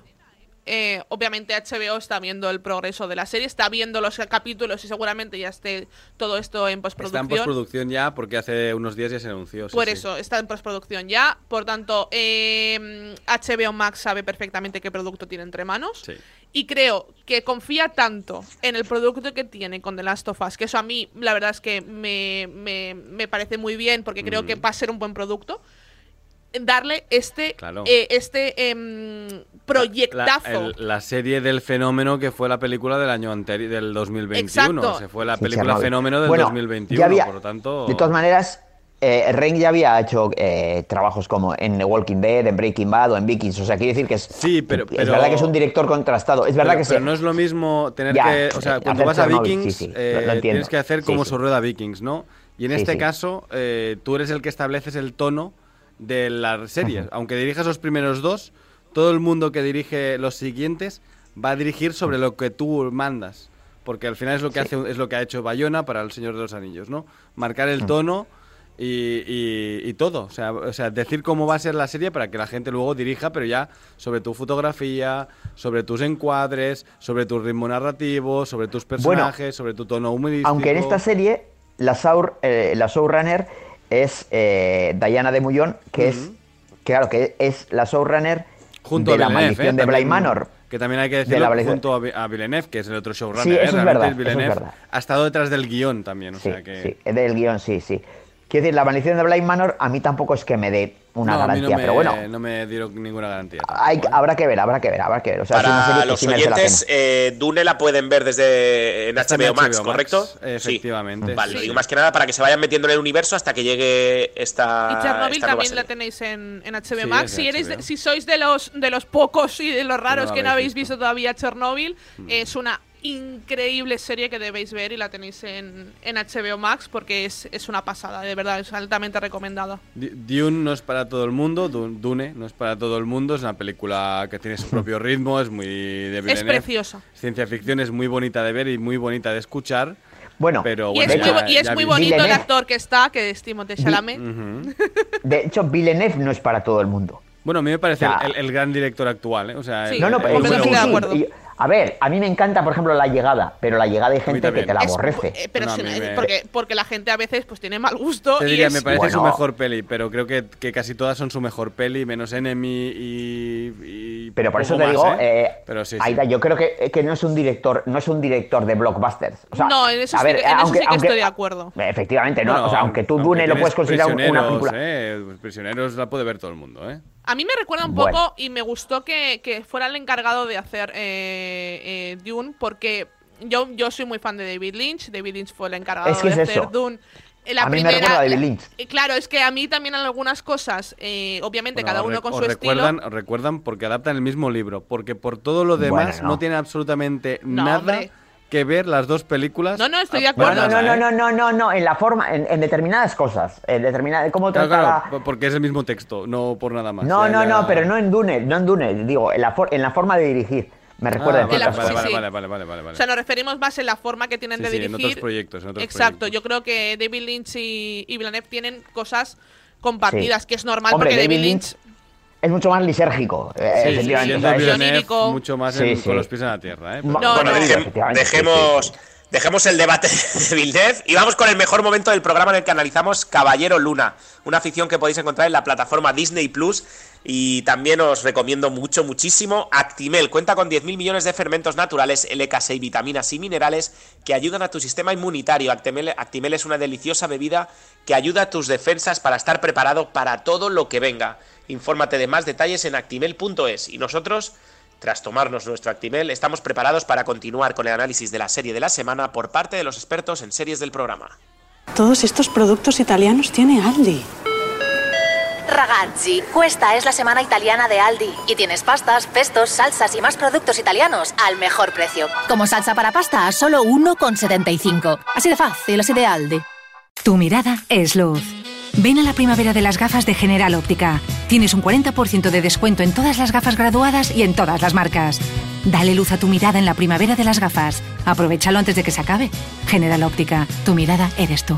eh, obviamente HBO está viendo el progreso de la serie, está viendo los capítulos y seguramente ya esté todo esto en postproducción. Está en postproducción ya porque hace unos días ya se anunció. sí, Por sí. eso, está en postproducción ya. Por tanto, eh, HBO Max sabe perfectamente qué producto tiene entre manos. Sí. Y creo que confía tanto en el producto que tiene con The Last of Us, que eso a mí, la verdad es que me, me- me parece muy bien, porque creo que va a ser un buen producto. Darle este, Claro. eh, este em, La, proyectazo. el- la serie del fenómeno que fue la película del año anterior, del 2021. Exacto. Se fue la Sí, película fenómeno del Bueno, 2021. ya había- por lo tanto. De todas maneras, eh, Reign ya había hecho eh, trabajos como en The Walking Dead, en Breaking Bad o en Vikings. O sea, quiere decir que es. Sí, pero- Es verdad que es un director contrastado. Es verdad pero, que pero se- no es lo mismo tener Ya, que. O sea, cuando hacer vas a Vikings, sí, sí, lo- eh, tienes que hacer Sí, como sí. su rueda Vikings, ¿no? Y en Sí, este sí. caso, eh, tú eres el que estableces el tono de la serie. Ujú. Aunque dirijas los primeros dos, todo el mundo que dirige los siguientes va a dirigir sobre lo que tú mandas. Porque al final es lo que hace es lo que ha hecho Bayona para El Señor de los Anillos, ¿no? Marcar el Mm. tono y, y- y todo. O sea, o sea, decir cómo va a ser la serie para que la gente luego dirija, pero ya sobre tu fotografía, sobre tus encuadres, sobre tu ritmo narrativo, sobre tus personajes, sobre tu tono humorístico. Aunque en esta serie la, eh, la showrunner es eh, Diana de Mullón, que es, claro, que es la showrunner junto de a la Villeneuve, maldición ¿eh? de También- Manor. Que también hay que De decirlo la maldición- junto a, Vi- a Villeneuve, que es el otro showrunner. Sí, ¿eh? eso es Realmente verdad, eso es Villeneuve verdad. ha estado detrás del guion también, o Sí, sea que... sí, del guion, sí, sí. Quiero decir, la maldición de Blind Manor a mí tampoco es que me dé una no, a mí garantía, no me, pero bueno, no me dieron ninguna garantía. hay, habrá que ver, habrá que ver, habrá que ver. O sea, Para que los la pena. eh, Dune la pueden ver desde en HBO Max, HBO Max, ¿correcto? efectivamente, Sí. Vale, sí. lo digo más que nada para que se vayan metiendo en el universo hasta que llegue esta. Y Chernobyl esta también la tenéis en, en HBO Sí, Max. Si, eres HBO. si sois de los, de los pocos y de los raros que no habéis habéis visto, todavía Chernobyl, es una increíble serie que debéis ver y la tenéis en, en HBO Max porque es, es una pasada, de verdad, es altamente recomendada. Dune no es para todo el mundo, Dun- Dune no es para todo el mundo, es una película que tiene su propio ritmo, es muy de Villeneuve. preciosa. Ciencia ficción es muy bonita de ver y muy bonita de escuchar. Bueno, pero Y bueno, es, ya- y es muy bonito el actor que está, que es Timothée Chalamet. De hecho, Villeneuve no es para todo el mundo. Bueno, a mí me parece O sea, el, el gran director actual, ¿eh? O sea, Sí. el- No, no, el- pero sí, sí, a ver, a mí me encanta, por ejemplo, La Llegada, pero La Llegada hay gente que te la aborrece. eh, pero No, eh, me- porque, porque la gente a veces pues tiene mal gusto. Te y diría, es- me parece su mejor peli, pero creo que, que casi todas son su mejor peli, menos Enemy y. y Pero por eso te más, digo, ¿eh? eh, Pero sí, sí. Aida, yo creo que, que no es un director, no es un director de blockbusters. O sea, no, en eso, a sí, ver, que- en eso aunque- sí que aunque- estoy de acuerdo. Efectivamente, ¿no? Bueno, o sea, aunque tú aunque Dune lo puedes considerar una película. ¿eh? Prisioneros la puede ver todo el mundo, ¿eh? A mí me recuerda un Bueno. poco y me gustó que, que fuera el encargado de hacer eh, eh, Dune porque yo, yo soy muy fan de David Lynch. David Lynch fue el encargado Es que de es hacer eso. Dune. Eh, La A mí me primera, recuerda a David Lynch. eh, claro, es que a mí también en algunas cosas, eh, obviamente Bueno, cada uno con su estilo. recuerdan, porque adaptan el mismo libro, porque por todo lo demás Bueno, no. no. tiene absolutamente No, nada hombre. que ver las dos películas. No, no, estoy de Ah, acuerdo. No, no, no, ¿eh? no, no, no, no, en la forma, en, en determinadas cosas, en determinada, cómo Claro, trata claro, la- po- porque es el mismo texto, no por nada más. No, Ya, no, ya- no, pero no en Dune, no en Dune, digo, en la, for- en la forma de dirigir. Me recuerda Ah, en vale, vale, sí, sí. vale, vale, vale, vale, vale. O sea, nos referimos más en la forma que tienen Sí, de sí, en dirigir. otros proyectos, en otros Exacto, proyectos. yo creo que David Lynch y, y Villeneuve tienen cosas compartidas, Sí. que es normal Hombre, porque David Lynch. Lynch Es mucho más lisérgico, eh, Sí, efectivamente. lírico. mucho más Sí, en- sí. con los pies en la tierra, ¿eh? No, bueno, no. dejem- sí, dejemos, sí, dejemos el debate de Villeneuve y vamos con el mejor momento del programa en el que analizamos Caballero Luna, una ficción que podéis encontrar en la plataforma Disney Plus. Y también os recomiendo mucho, muchísimo Actimel. Cuenta con 10.000 millones de fermentos naturales, LK6, vitaminas y minerales que ayudan a tu sistema inmunitario. Actimel, Actimel es una deliciosa bebida que ayuda a tus defensas para estar preparado para todo lo que venga. Infórmate de más detalles en actimel.es. Y nosotros, tras tomarnos nuestro Actimel, estamos preparados para continuar con el análisis de la serie de la semana por parte de los expertos en series del programa. Todos estos productos italianos tiene Aldi. Ragazzi, Cuesta es la semana italiana de Aldi y tienes pastas, pestos, salsas y más productos italianos al mejor precio. Como salsa para pasta a solo 1,75. Así de fácil, así de Aldi. Tu mirada es luz. Ven a la primavera de las gafas de General Óptica. Tienes un 40% de descuento en todas las gafas graduadas y en todas las marcas. Dale luz a tu mirada en la primavera de las gafas. Aprovechalo antes de que se acabe. General Óptica, tu mirada eres tú.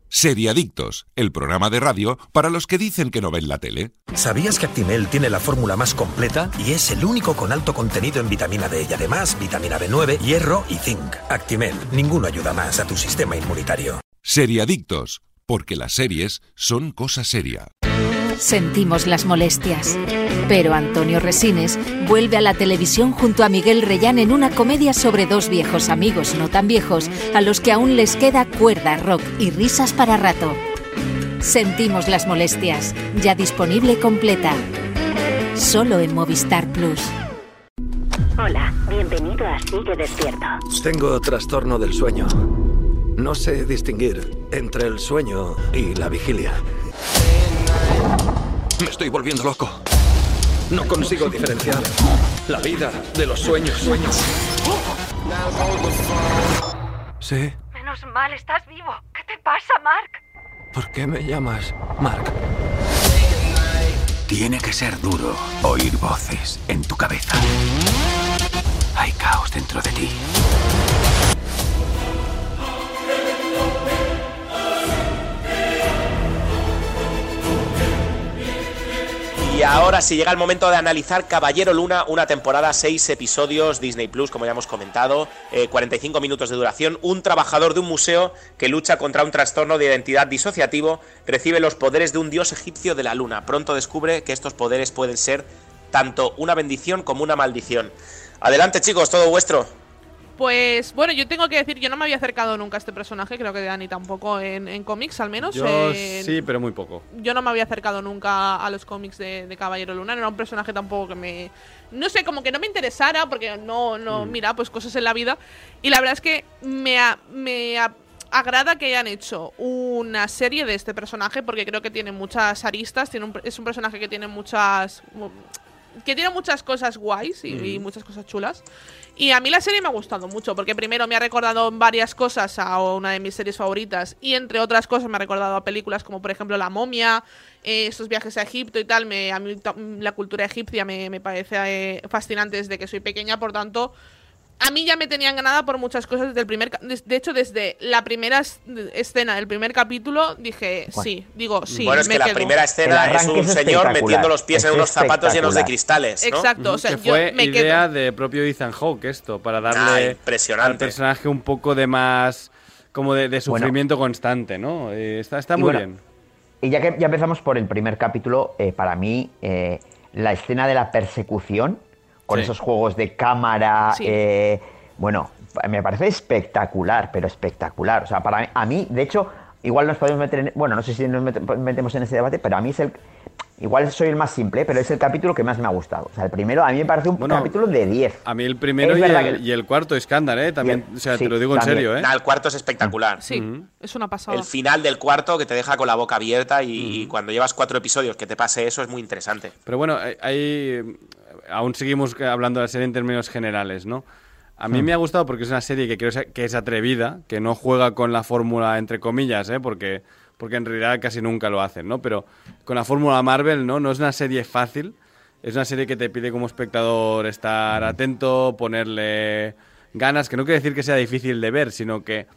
Seriadictos, el programa de radio para los que dicen que no ven la tele. ¿Sabías que Actimel tiene la fórmula más completa y es el único con alto contenido en vitamina D y además vitamina B9, hierro y zinc? Actimel, ninguno ayuda más a tu sistema inmunitario. Seriadictos, porque las series son cosa seria. Sentimos las molestias. Pero Antonio Resines vuelve a la televisión junto a Miguel Reyán en una comedia sobre dos viejos amigos no tan viejos a los que aún les queda cuerda, rock y risas para rato. Sentimos las molestias, ya disponible completa. Solo en Movistar Plus. Hola, bienvenido a Sigue Despierto. Tengo trastorno del sueño. No sé distinguir entre el sueño y la vigilia. Me estoy volviendo loco. No consigo diferenciar la vida de los sueños. Sí. Menos mal, estás vivo. ¿Qué te pasa, Mark? ¿Por qué me llamas Mark? Tiene que ser duro oír voces en tu cabeza. Hay caos dentro de ti. Y ahora sí llega el momento de analizar Caballero Luna, una temporada, seis episodios, Disney Plus, como ya hemos comentado, eh, 45 minutos de duración. Un trabajador de un museo que lucha contra un trastorno de identidad disociativo recibe los poderes de un dios egipcio de la luna. Pronto descubre que estos poderes pueden ser tanto una bendición como una maldición. Adelante, chicos, todo vuestro. Pues bueno, yo tengo que decir, yo no me había acercado nunca a este personaje, creo que Dani tampoco en, en cómics al menos. Yo En- sí, pero muy poco. Yo no me había acercado nunca a los cómics de, de Caballero Luna, no era un personaje tampoco que me... No sé, como que no me interesara, porque no, no, Mm. mira, pues cosas en la vida. Y la verdad es que me, me agrada que hayan hecho una serie de este personaje, porque creo que tiene muchas aristas, tiene un- es un personaje que tiene muchas... que tiene muchas cosas guays y, y Mm. muchas cosas chulas. Y a mí la serie me ha gustado mucho, porque primero me ha recordado varias cosas a una de mis series favoritas, y entre otras cosas me ha recordado a películas como por ejemplo La momia, eh, estos viajes a Egipto y tal. Me, a mí la cultura egipcia me, me parece eh, fascinante desde que soy pequeña, por tanto, a mí ya me tenían ganada por muchas cosas desde el primer... De hecho, desde la primera es- escena del primer capítulo dije, sí, digo, sí, bueno, es me que la quedo. primera escena es un señor metiendo los pies en unos zapatos llenos de cristales. ¿no? Exacto, o sea, que yo fue me idea quedo. de propio Ethan Hawke esto, para Ah, darle impresionante. al personaje un poco de más, como de, de sufrimiento constante, ¿no? Eh, está está Y muy bueno, bien. Y ya que ya empezamos por el primer capítulo, eh, para mí eh, la escena de la persecución, con Sí. esos juegos de cámara, Sí. eh, bueno, me parece espectacular, pero espectacular. O sea, para mí, a mí, de hecho, igual nos podemos meter en, bueno, no sé si nos mete- metemos en ese debate, pero a mí es el, igual soy el más simple, pero es el capítulo que más me ha gustado. O sea, el primero a mí me parece un Bueno, capítulo de 10. A mí el primero y el, que- y el cuarto escándalo, ¿eh? También, el- o sea, sí, te lo digo en serio, ¿eh? Nah, el cuarto es espectacular. Sí, es una pasada. El final del cuarto que te deja con la boca abierta y, y cuando llevas cuatro episodios que te pase eso es muy interesante. Pero bueno, hay- aún seguimos hablando de la serie en términos generales, ¿no? A mí Hmm. me ha gustado porque es una serie que creo que es atrevida, que no juega con la fórmula entre comillas, ¿eh? Porque, porque en realidad casi nunca lo hacen, ¿no? Pero con la fórmula Marvel, ¿no? No es una serie fácil, es una serie que te pide como espectador estar atento, ponerle ganas, que no quiere decir que sea difícil de ver, sino que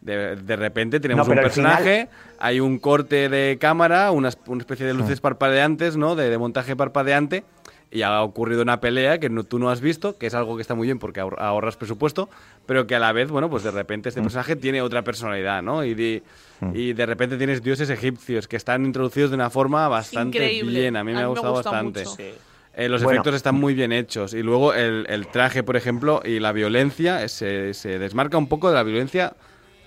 de, de repente tenemos No, un final- personaje, hay un corte de cámara, una, una especie de luces parpadeantes, ¿no? De, de montaje parpadeante. Y ha ocurrido una pelea que no- tú no has visto, que es algo que está muy bien porque ahor- ahorras presupuesto, pero que a la vez, bueno, pues de repente Mm. este personaje tiene otra personalidad, ¿no? Y de, y de repente tienes dioses egipcios que están introducidos de una forma bastante Increíble. bien. A mí me A ha mí me gustado gusta bastante. Sí. Eh, los Bueno. efectos están muy bien hechos. Y luego el, el traje, por ejemplo, y la violencia eh, se, se desmarca un poco de la violencia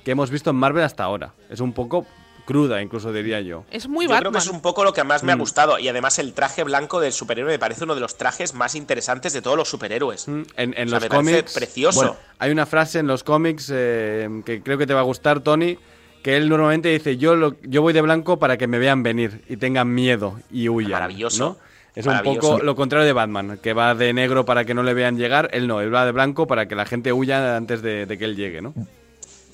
que hemos visto en Marvel hasta ahora. Es un poco cruda, incluso diría yo. Es muy Yo Batman. creo que es un poco lo que más me ha Mm. gustado. Y además el traje blanco del superhéroe me parece uno de los trajes más interesantes de todos los superhéroes. En, en O sea, los me parece cómics. precioso. Bueno, hay una frase en los cómics eh, que creo que te va a gustar, Tony. Que él normalmente dice: yo, lo- yo voy de blanco para que me vean venir y tengan miedo y huyan. Maravilloso. ¿no? Es un poco lo contrario de Batman, que va de negro para que no le vean llegar. Él no, él va de blanco para que la gente huya antes de, de que él llegue, ¿no?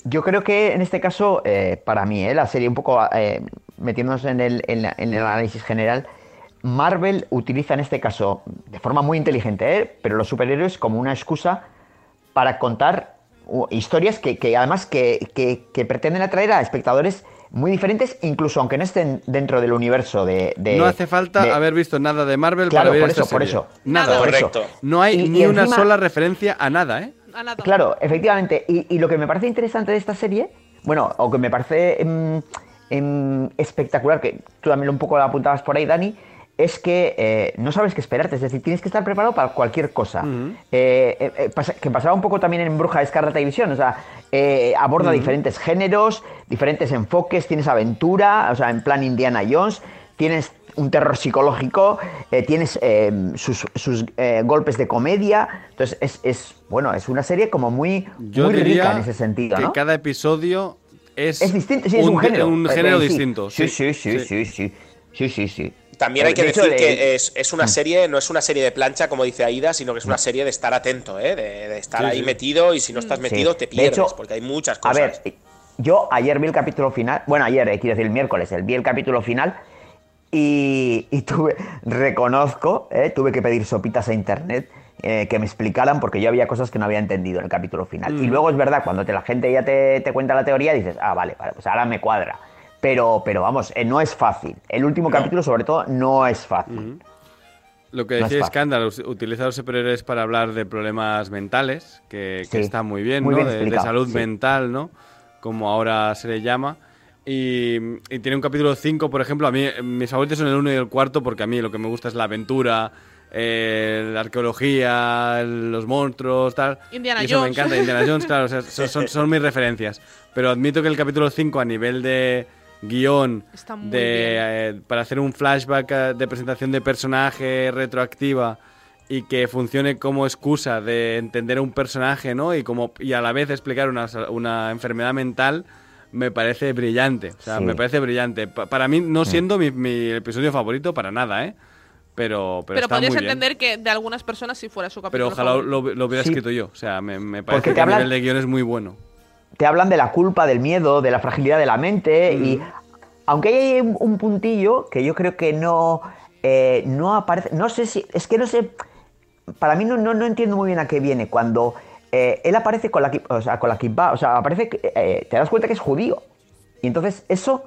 Yo creo que en este caso, eh, para mí, eh, la serie, un poco eh, metiéndonos en el, en, la- en el análisis general, Marvel utiliza en este caso, de forma muy inteligente, eh, pero los superhéroes como una excusa para contar historias que, que además que, que- que pretenden atraer a espectadores muy diferentes, incluso aunque no estén dentro del universo de... de- no hace falta de- haber visto nada de Marvel Claro, para ver por esta eso, por eso. Nada. Por eso. No hay Y- ni y una sola referencia a nada, ¿eh? Claro, efectivamente. Y, y lo que me parece interesante de esta serie, bueno, o que me parece em, em, espectacular, que tú también un poco lo apuntabas por ahí, Dani, es que eh, no sabes qué esperarte. Es decir, tienes que estar preparado para cualquier cosa. Eh, eh, eh, pasa- que pasaba un poco también en Bruja Escarlata y Visión. O sea, eh, aborda diferentes géneros, diferentes enfoques, tienes aventura, o sea, en plan Indiana Jones, tienes un terror psicológico, eh, tienes eh, sus, sus, eh, golpes de comedia. Entonces, es, es, bueno, es una serie como muy, Yo muy diría rica en ese sentido, que ¿no? cada episodio es, Es distinto, sí, es un, género. un género sí. distinto. Sí, sí, sí, sí, sí, sí, sí, sí. También hay que de hecho, decir de- que es, es una Mm. serie, no es una serie de plancha, como dice Aida, sino que es una serie de estar atento, ¿eh? de, de estar Sí, ahí sí. metido y si no estás Sí. metido te De pierdes, hecho, porque hay muchas A cosas. ver, yo ayer vi el capítulo final, bueno, ayer, eh, quiero decir el miércoles, el, vi el capítulo final y, y tuve, reconozco, eh, tuve que pedir sopitas a internet eh, que me explicaran porque yo había cosas que no había entendido en el capítulo final. Mm. Y luego es verdad, cuando te, la gente ya te, te cuenta la teoría, dices, ah, vale, vale, pues ahora me cuadra. Pero, pero vamos, eh, no es fácil. El último capítulo, sobre todo, no es fácil. Lo que No decía fácil. Escándalo, utiliza a los superhéroes para hablar de problemas mentales, que, que Sí, está muy bien, muy ¿no? bien de, salud sí. mental, ¿no? Como ahora se le llama. Y, y tiene un capítulo 5, por ejemplo, a mí mis favoritos son el 1 y el cuarto, porque a mí lo que me gusta es la aventura, eh, la arqueología, los monstruos, tal. Indiana y eso me encanta, Indiana Jones, claro, o sea, son, son- son mis referencias. Pero admito que el capítulo 5 a nivel de guion, de, eh, para hacer un flashback eh, de presentación de personaje retroactiva y que funcione como excusa de entender a un personaje, ¿no? Y, como, y a la vez explicar una, una enfermedad mental, me parece brillante. O sea, Sí. me parece brillante. Pa- para mí, no siendo mi, mi episodio favorito para nada, ¿eh? Pero, pero, Pero, está podrías muy bien. entender que de algunas personas sí fuera su Pero capítulo ojalá favorito. lo, lo hubiera Sí. escrito yo. O sea, me, me Porque parece te que hablan- nivel de guion es muy bueno. te hablan de la culpa, del miedo, de la fragilidad de la mente y aunque hay un, un puntillo que yo creo que no eh, no aparece, no sé si es que no sé, para mí no, no, no entiendo muy bien a qué viene cuando eh, él aparece con la o sea con la kippah, o sea aparece eh, te das cuenta que es judío y entonces eso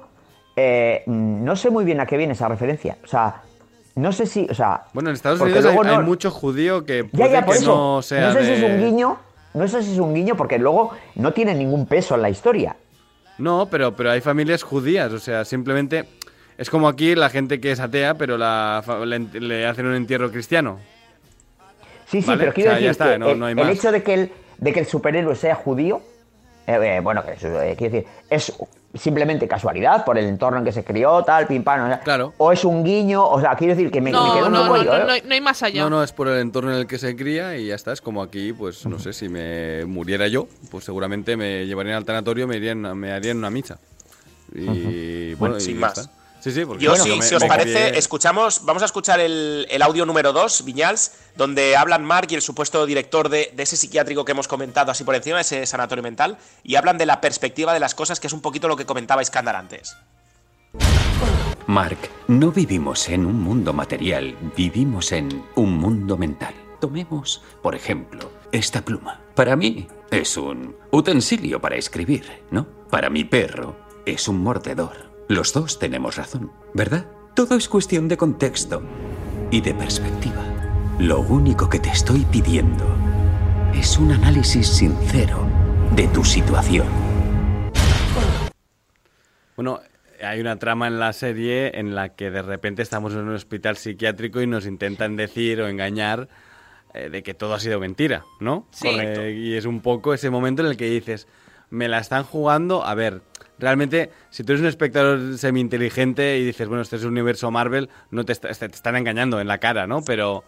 eh, no sé muy bien a qué viene esa referencia, o sea no sé si, o sea Bueno, en Estados Unidos hay, luego no- hay mucho judío que ya, puede ya, por que eso. no sea sé si es un guiño, no sé si es un guiño porque luego no tiene ningún peso en la historia. No, pero, pero hay familias judías, o sea, simplemente es como aquí la gente que es atea, pero la, le, le hacen un entierro cristiano. Sí, sí, Vale, pero quiero o sea, decir está, que no- el, no hay el hecho de que el, de que el superhéroe sea judío, eh, eh, bueno, que eso, eh, quiero decir, es simplemente casualidad por el entorno en que se crió, tal, pim, pam, o sea, Claro. o es un guiño, o sea, quiero decir que me, me No, quedo un no, poco no, ahí, no, ¿eh? no hay- no hay más allá. No, no, es por el entorno en el que se cría y ya está. Es como aquí, pues no sé, si me muriera yo, pues seguramente me llevarían al tanatorio, me, irían, me harían una misa. Y bueno, y sin más. está. Sí, sí, porque Yo bueno, sí, me- si os parece, escuchamos, vamos a escuchar el, el audio número 2, Viñals, donde hablan Mark y el supuesto director de, de ese psiquiátrico que hemos comentado así por encima, ese sanatorio mental, y hablan de la perspectiva de las cosas, que es un poquito lo que comentaba Iskandar antes. Mark, no vivimos en un mundo material, vivimos en un mundo mental. Tomemos, por ejemplo, esta pluma. Para mí es un utensilio para escribir, ¿no? Para mi perro es un mordedor. Los dos tenemos razón, ¿verdad? Todo es cuestión de contexto y de perspectiva. Lo único que te estoy pidiendo es un análisis sincero de tu situación. Bueno, hay una trama en la serie en la que de repente estamos en un hospital psiquiátrico y nos intentan decir o engañar eh, de que todo ha sido mentira, ¿no? Sí. Correcto. Eh, y es un poco ese momento en el que dices, me la están jugando, a ver, realmente, si tú eres un espectador semi-inteligente y dices, bueno, este es un universo Marvel, no te, está- te están engañando en la cara, ¿no? Pero,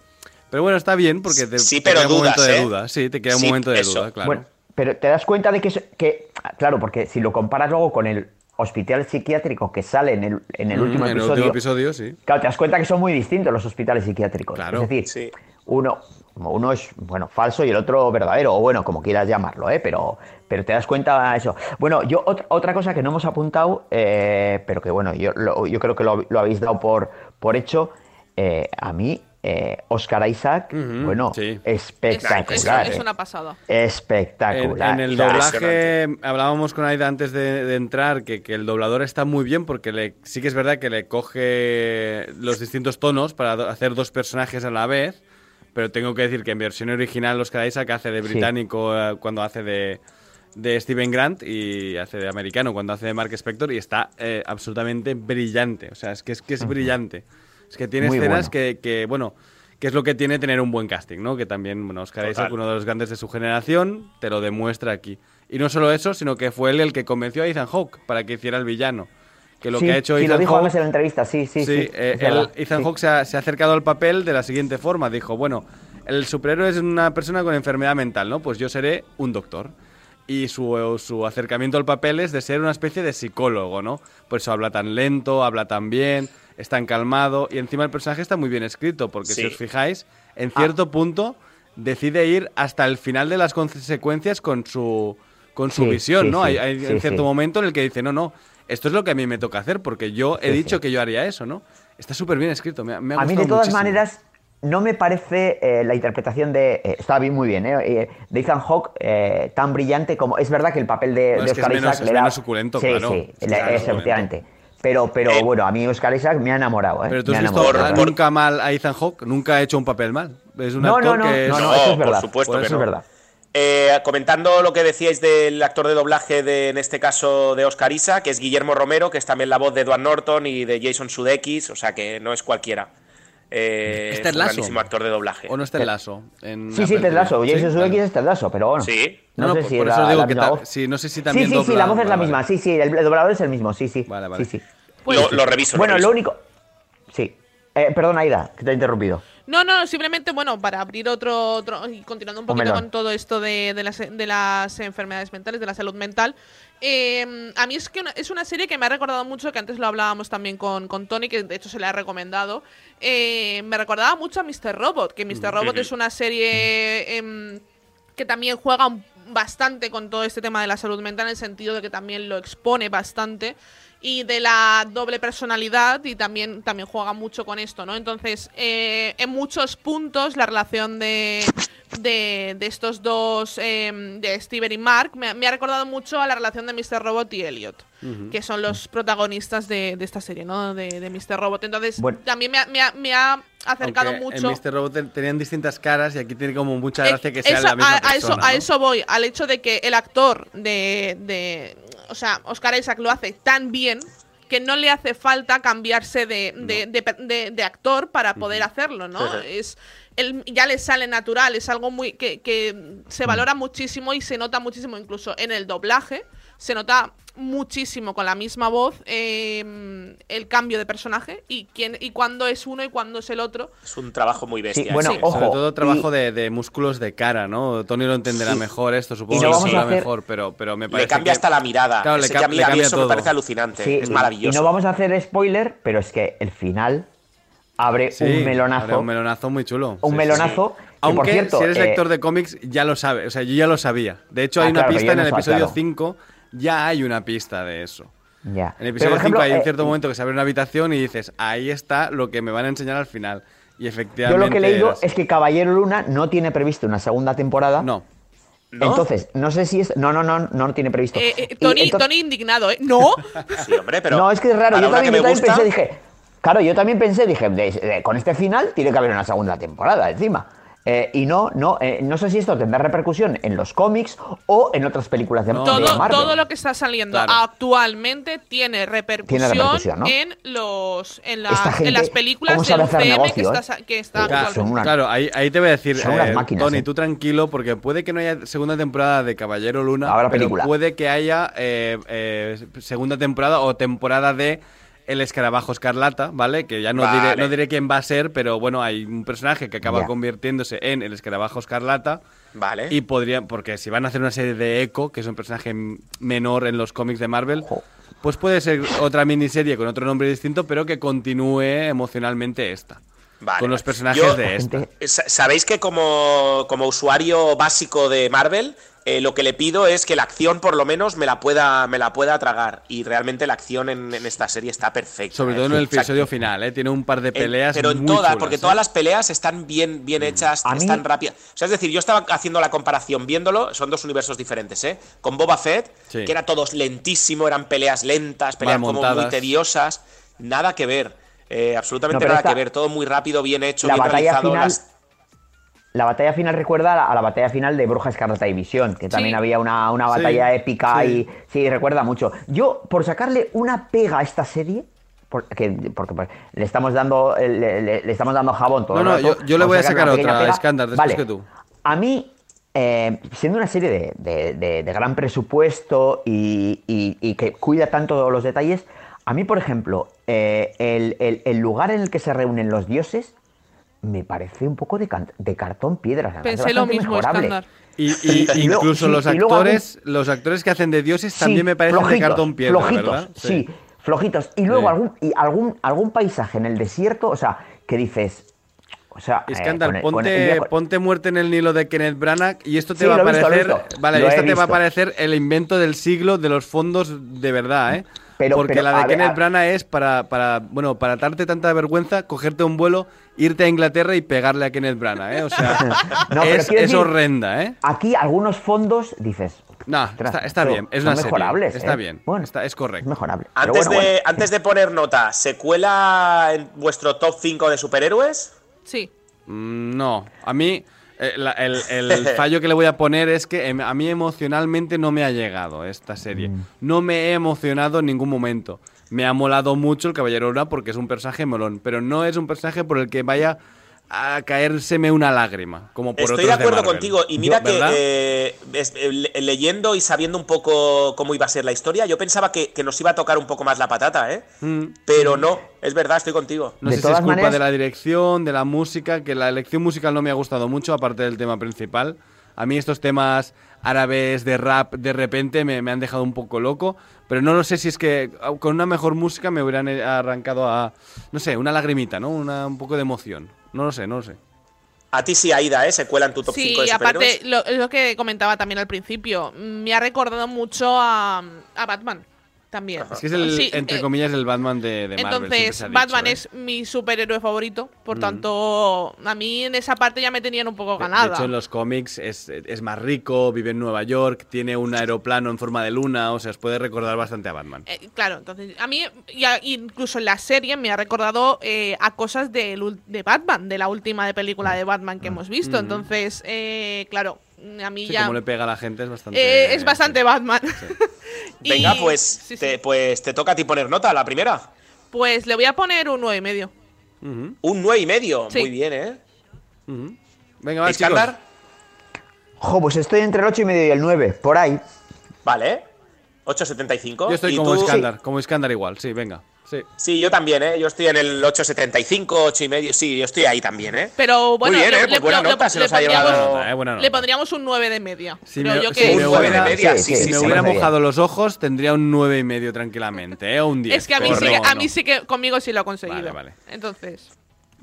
pero bueno, está bien porque te, Sí, te pero crea un momento dudas, de ¿eh? duda. Sí, te queda un Sí, momento de eso. duda, claro. Bueno, pero te das cuenta de que, claro, porque si lo comparas luego con el hospital psiquiátrico que sale en el, en el Mm, último en el episodio, último episodio, sí. claro, te das cuenta que son muy distintos los hospitales psiquiátricos. Claro. Es decir, uno, uno es bueno falso y el otro verdadero, o bueno, como quieras llamarlo, ¿eh? pero, pero te das cuenta de eso. Bueno, yo otra, otra cosa que no hemos apuntado, eh, pero que bueno, yo, lo- yo creo que lo, lo habéis dado por, por hecho, eh, a mí, eh, Oscar Isaac, bueno, espectacular. Es, es ¿eh? una pasada. Espectacular. en el doblaje hablábamos con Aida antes de, de entrar que, que el doblador está muy bien porque le, sí que es verdad que le coge los distintos tonos para hacer dos personajes a la vez, pero tengo que decir que en versión original Oscar Isaac hace de británico cuando hace de, de Steven Grant y hace de americano cuando hace de Mark Spector y está eh, absolutamente brillante. O sea, es que es, que es brillante. Es que tiene Muy escenas bueno. que, que, bueno, que es lo que tiene tener un buen casting, ¿no? Que también, bueno, Oscar Total. Isaac, uno de los grandes de su generación, te lo demuestra aquí. Y no solo eso, sino que fue él el que convenció a Ethan Hawke para que hiciera el villano. Que lo sí, que ha hecho sí, Ethan lo dijo Hawke... en la entrevista, sí, sí, sí. eh, él- Ethan sí. Hawke se ha, se ha acercado al papel de la siguiente forma. Dijo, bueno, el superhéroe es una persona con enfermedad mental, ¿no? Pues yo seré un doctor. Y su, su acercamiento al papel es de ser una especie de psicólogo, ¿no? Por eso habla tan lento, habla tan bien, es tan calmado. Y encima el personaje está muy bien escrito, porque si os fijáis, en cierto punto decide ir hasta el final de las consecuencias con su, con su Sí, visión, sí, ¿no? sí, hay hay sí, en cierto sí. momento en el que dice, no, no, esto es lo que a mí me toca hacer, porque yo he Sí, dicho sí. que yo haría eso, ¿no? Está súper bien escrito, me, ha- me ha A mí, de gustado todas muchísimo. maneras, no me parece eh, la interpretación de. eh, está bien, muy bien, ¿eh? eh, de Ethan Hawke eh, tan brillante como. Es verdad que el papel de, No, de es que es Oscar menos- Isaac es le da. menos suculento, sí, claro. Sí, Es le- claro, es efectivamente. Pero, pero bueno, a mí Oscar Isaac me ha enamorado, ¿eh? Pero tú has ha visto ¿verdad? nunca mal a Ethan Hawke, nunca ha hecho un papel mal. Es un No, no, actor no, que es... no, no, eso es por verdad. supuesto Por que eso no. es verdad. Eh, comentando lo que decíais del actor de doblaje de, en este caso, de Oscar Isaac, que es Guillermo Romero, que es también la voz de Edward Norton y de Jason Sudeikis, o sea que no es cualquiera. Eh, ¿Es es Ted un actor de doblaje. ¿O no está el lazo? En Sí, sí, Ted Lasso. TV? Jason ¿Sí? Sudeikis Vale. es Ted Lasso, pero bueno. Sí. No, No, sé por- si por eso digo la que ta- sí, no sé si Sí, también sí, sí, dobla- la voz es la vale, misma. vale. Sí, sí, el, el doblador es el mismo. Sí, sí. Vale, vale. Sí, sí. Lo- lo reviso, lo Bueno, reviso. lo único. Sí. Eh, perdón, Aida, que te he interrumpido. No, no, simplemente, bueno, para abrir otro, otro y continuando un poquito con todo esto de, de las, de las enfermedades mentales, de la salud mental, eh, a mí es que una- es una serie que me ha recordado mucho, que antes lo hablábamos también con, con Tony, que de hecho se le ha recomendado, eh, me recordaba mucho a Mr. Robot, que Mr. Robot es una serie em, que también juega un- bastante con todo este tema de la salud mental, en el sentido de que también lo expone bastante y de la doble personalidad y también, también juega mucho con esto, ¿no? Entonces, eh, en muchos puntos la relación de, de, de estos dos, em, de Steven y Mark, me, me ha recordado mucho a la relación de Mr. Robot y Elliot, Que son los protagonistas de, de esta serie, ¿no? De, de Mr. Robot. Entonces, Bueno. también me ha, me ha- me ha acercado Aunque mucho... En Mr. Robot te- tenían distintas caras y aquí tiene como mucha gracia que sea eso- la misma a, a eso, voy, al hecho de que el actor de, de- O sea, Oscar Isaac lo hace tan bien que no le hace falta cambiarse de, de- de per- de- de actor para poder hacerlo, ¿no? Es él ya le sale natural, es algo muy que, que se valora muchísimo y se nota muchísimo incluso en el doblaje, se nota muchísimo con la misma voz eh, el cambio de personaje y quién y cuándo es uno y cuándo es el otro. Es un trabajo muy bestia. bueno, ese. ojo, Sobre todo trabajo y- de, de músculos de cara, ¿no? Tony lo entenderá Sí. mejor esto, supongo que lo hacer- mejor, pero, pero me parece Le cambia que- hasta la mirada. Claro, le cambia eso me todo. parece alucinante. Sí, es maravilloso. Y no vamos a hacer spoiler, pero es que el final abre Sí, un melonazo. abre un melonazo muy chulo. un Sí, sí, melonazo. sí. que, Aunque por cierto, si eres eh, lector de cómics ya lo sabes, o sea, yo ya lo sabía. De hecho hay Ah, una claro, pista en el episodio claro. 5, ya hay una pista de eso. Ya. En el Pero, episodio por 5 ejemplo, hay un eh, cierto momento que se abre una habitación y dices, ahí está lo que me van a enseñar al final. Y Yo efectivamente lo que he leído es que Caballero Luna no tiene previsto una segunda temporada. No. ¿No? Entonces, no sé si es. No, no, no, no tiene previsto. Eh, eh, Tony, entonces- Tony indignado, ¿eh? No. Sí, hombre, pero. no, es que es raro. Yo también, yo también gusta, pensé, dije. Claro, yo también pensé, dije, de- de- con este final tiene que haber una segunda temporada encima. Eh, y no, no, eh, no sé si esto tendrá repercusión en los cómics o en otras películas de, de todo, Marvel. todo lo que está saliendo Claro. actualmente tiene repercusión, repercusión, ¿no? en los en, las- gente, en las películas ¿cómo del hacer UCM que negocio, está, eh? que está Claro, actualmente. son una- Claro, ahí, ahí te voy a decir, Son unas eh, máquinas, Tony, eh. tú tranquilo, porque puede que no haya segunda temporada de Caballero Luna, Habrá pero película. puede que haya eh, eh, segunda temporada o temporada de El Escarabajo Escarlata, ¿vale? Que ya no, Vale. diré, no diré quién va a ser, pero bueno, hay un personaje que acaba Ya. convirtiéndose en El Escarabajo Escarlata. Vale. Y podrían, porque si van a hacer una serie de Echo, que es un personaje menor en los cómics de Marvel, Ojo. pues puede ser otra miniserie con otro nombre distinto, pero que continúe emocionalmente esta. Vale, con los personajes Yo- de esta. Sa- Sabéis que como, como usuario básico de Marvel, eh, lo que le pido es que la acción por lo menos me la pueda, me la pueda tragar. Y realmente la acción en, en esta serie está perfecta. Sobre ¿eh? todo en el O sea, episodio final, ¿eh? Tiene un par de en- peleas pero en muy todas, chulas, porque ¿eh? todas las peleas están bien, bien hechas, A mí- están rápidas. O sea, es decir, yo estaba haciendo la comparación viéndolo, son dos universos diferentes, ¿eh? Con Boba Fett, Sí. que era todo lentísimo, eran peleas lentas, peleas como muy tediosas. Nada que ver. eh, absolutamente No, nada esta- que ver. Todo muy rápido, bien hecho, la bien batalla realizado. final las- la batalla final recuerda a la, a la batalla final de Bruja Escarlata y Visión, que también Sí. había una, una Sí, batalla épica sí. y sí, recuerda mucho. Yo, por sacarle una pega a esta serie, porque, porque pues, le estamos dando le, le- le estamos dando jabón todo No, no, yo- yo le voy a sacar otra. Iskandar, después Vale. que tú. A mí, eh, siendo una serie de, de- de- de gran presupuesto y, y- y que cuida tanto los detalles, a mí, por ejemplo, eh, el, el- el lugar en el que se reúnen los dioses me parece un poco de, de cartón piedra. Pensé lo mismo. Y, y- Y incluso los actores, los actores que hacen de dioses Sí, también me parecen de flojitos, cartón piedra, flojitos, ¿verdad? Sí. flojitos. Y luego Sí. algún, y algún, algún paisaje en el desierto, o sea, que dices. O sea, eh, con ponte, el ponte muerte en el Nilo de Kenneth Branagh y esto te Sí, va a parecer, visto. vale, esta te va a parecer el invento del siglo de los fondos de verdad, ¿eh? Pero- Porque pero, la de Kenneth a- Branagh es para, para, bueno, para darte tanta vergüenza, cogerte un vuelo, irte a Inglaterra y pegarle a Kenneth Branagh, ¿eh? O sea, No, es, quiero es decir- horrenda, ¿eh? Aquí algunos fondos dices. No, "Ostras, está, bien, es son una serie, mejorables. está ¿eh? bien, Bueno, está, es correcto. es mejorable. Antes, bueno, de, bueno. antes de poner nota, ¿se cuela en vuestro top 5 de superhéroes? Sí. Mm, No, a mí eh, la- el, el fallo que le voy a poner es que em- a mí emocionalmente no me ha llegado esta serie. Mm. No me he emocionado en ningún momento. Me ha molado mucho el Caballero Luna porque es un personaje molón, pero no es un personaje por el que vaya a caérseme una lágrima, como por Estoy de acuerdo contigo. Y mira Yo- que eh, es- eh, le- leyendo y sabiendo un poco cómo iba a ser la historia, yo pensaba que, que nos iba a tocar un poco más la patata, ¿eh? Mm. Pero no, es verdad, estoy contigo. No De sé si es todas culpa maneras- de la dirección, de la música, que la elección musical no me ha gustado mucho, aparte del tema principal. A mí estos temas árabes de rap de repente me, me han dejado un poco loco, pero no lo sé si es que ah, con una mejor música me hubieran eh, arrancado a, no sé, una lagrimita, ¿no? Una, un poco de emoción. No lo sé, no lo sé. A ti sí, Aida, ¿eh? Se cuela en tu top Sí, 5 de y aparte, lo, es lo que comentaba también al principio, me ha recordado mucho a, a Batman también. Es que es el, Sí, entre eh, comillas, el Batman de, de Marvel. Entonces, dicho, Batman ¿eh? es mi superhéroe favorito, por Mm. tanto, a mí en esa parte ya me tenían un poco De- ganada. De hecho, en los cómics es, es más rico, vive en Nueva York, tiene un aeroplano en forma de luna, o sea, os puede recordar bastante a Batman. Eh, claro, entonces, a mí, ya, incluso en la serie, me ha recordado eh, a cosas ul- de, Batman, de la última de película de Batman que hemos visto. Mm. Entonces, eh, claro, a mí Sí, ya. como le pega a la gente es bastante... eh, es bastante Batman. Venga, Y- pues, Te, pues te toca a ti poner nota, la primera. Pues le voy a poner un nueve y medio. Ujú, Un 9 y medio. Sí. Muy bien, ¿eh? ujú. Venga, va, chicos. Jo, pues estoy entre el 8 y medio y el 9, por ahí. Vale. 8.75. Yo estoy ¿Y como tú? Iskandar, como Iskandar igual, sí, venga. Sí. Sí, yo también, ¿eh? Yo estoy en el 8.75, 8 y medio. Sí, yo estoy ahí también, ¿eh? Pero bueno, Muy bien, ¿eh? Pues le- buena le- nota se le nos ha pondríamos- llevado. Eh, Le pondríamos un 9 de media. Si Creo me, yo si que. me Un de media, sí, sí, sí, sí, si me sí, hubiera mojado los ojos, tendría un nueve y medio tranquilamente, ¿eh? O un 10. Es que a mí, sí, a mí sí que conmigo sí lo ha conseguido. Vale, vale. Entonces.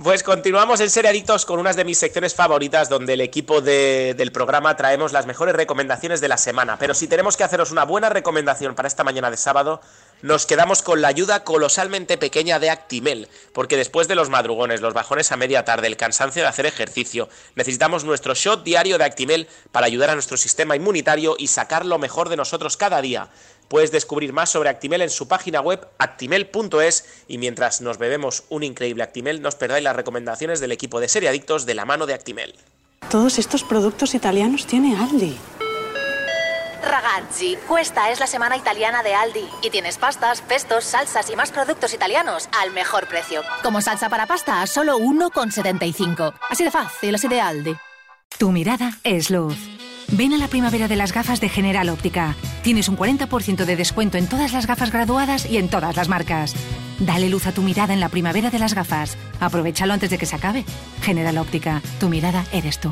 Pues continuamos en Ser Adictos con unas de mis secciones favoritas donde el equipo de- del programa traemos las mejores recomendaciones de la semana. Pero si tenemos que haceros una buena recomendación para esta mañana de sábado, nos quedamos con la ayuda colosalmente pequeña de Actimel. Porque después de los madrugones, los bajones a media tarde, el cansancio de hacer ejercicio, necesitamos nuestro shot diario de Actimel para ayudar a nuestro sistema inmunitario y sacar lo mejor de nosotros cada día. Puedes descubrir más sobre Actimel en su página web actimel.es y mientras nos bebemos un increíble Actimel, no os perdáis las recomendaciones del equipo de Seriadictos de la mano de Actimel. Todos estos productos italianos tiene Aldi. Ragazzi, Cuesta es la semana italiana de Aldi y tienes pastas, pestos, salsas y más productos italianos al mejor precio. Como salsa para pasta a solo 1,75. Así de fácil, así de Aldi. Tu mirada es luz. Ven a la primavera de las gafas de General Óptica. Tienes un 40% de descuento en todas las gafas graduadas y en todas las marcas. Dale luz a tu mirada en la primavera de las gafas. Aprovechalo antes de que se acabe. General Óptica, tu mirada eres tú.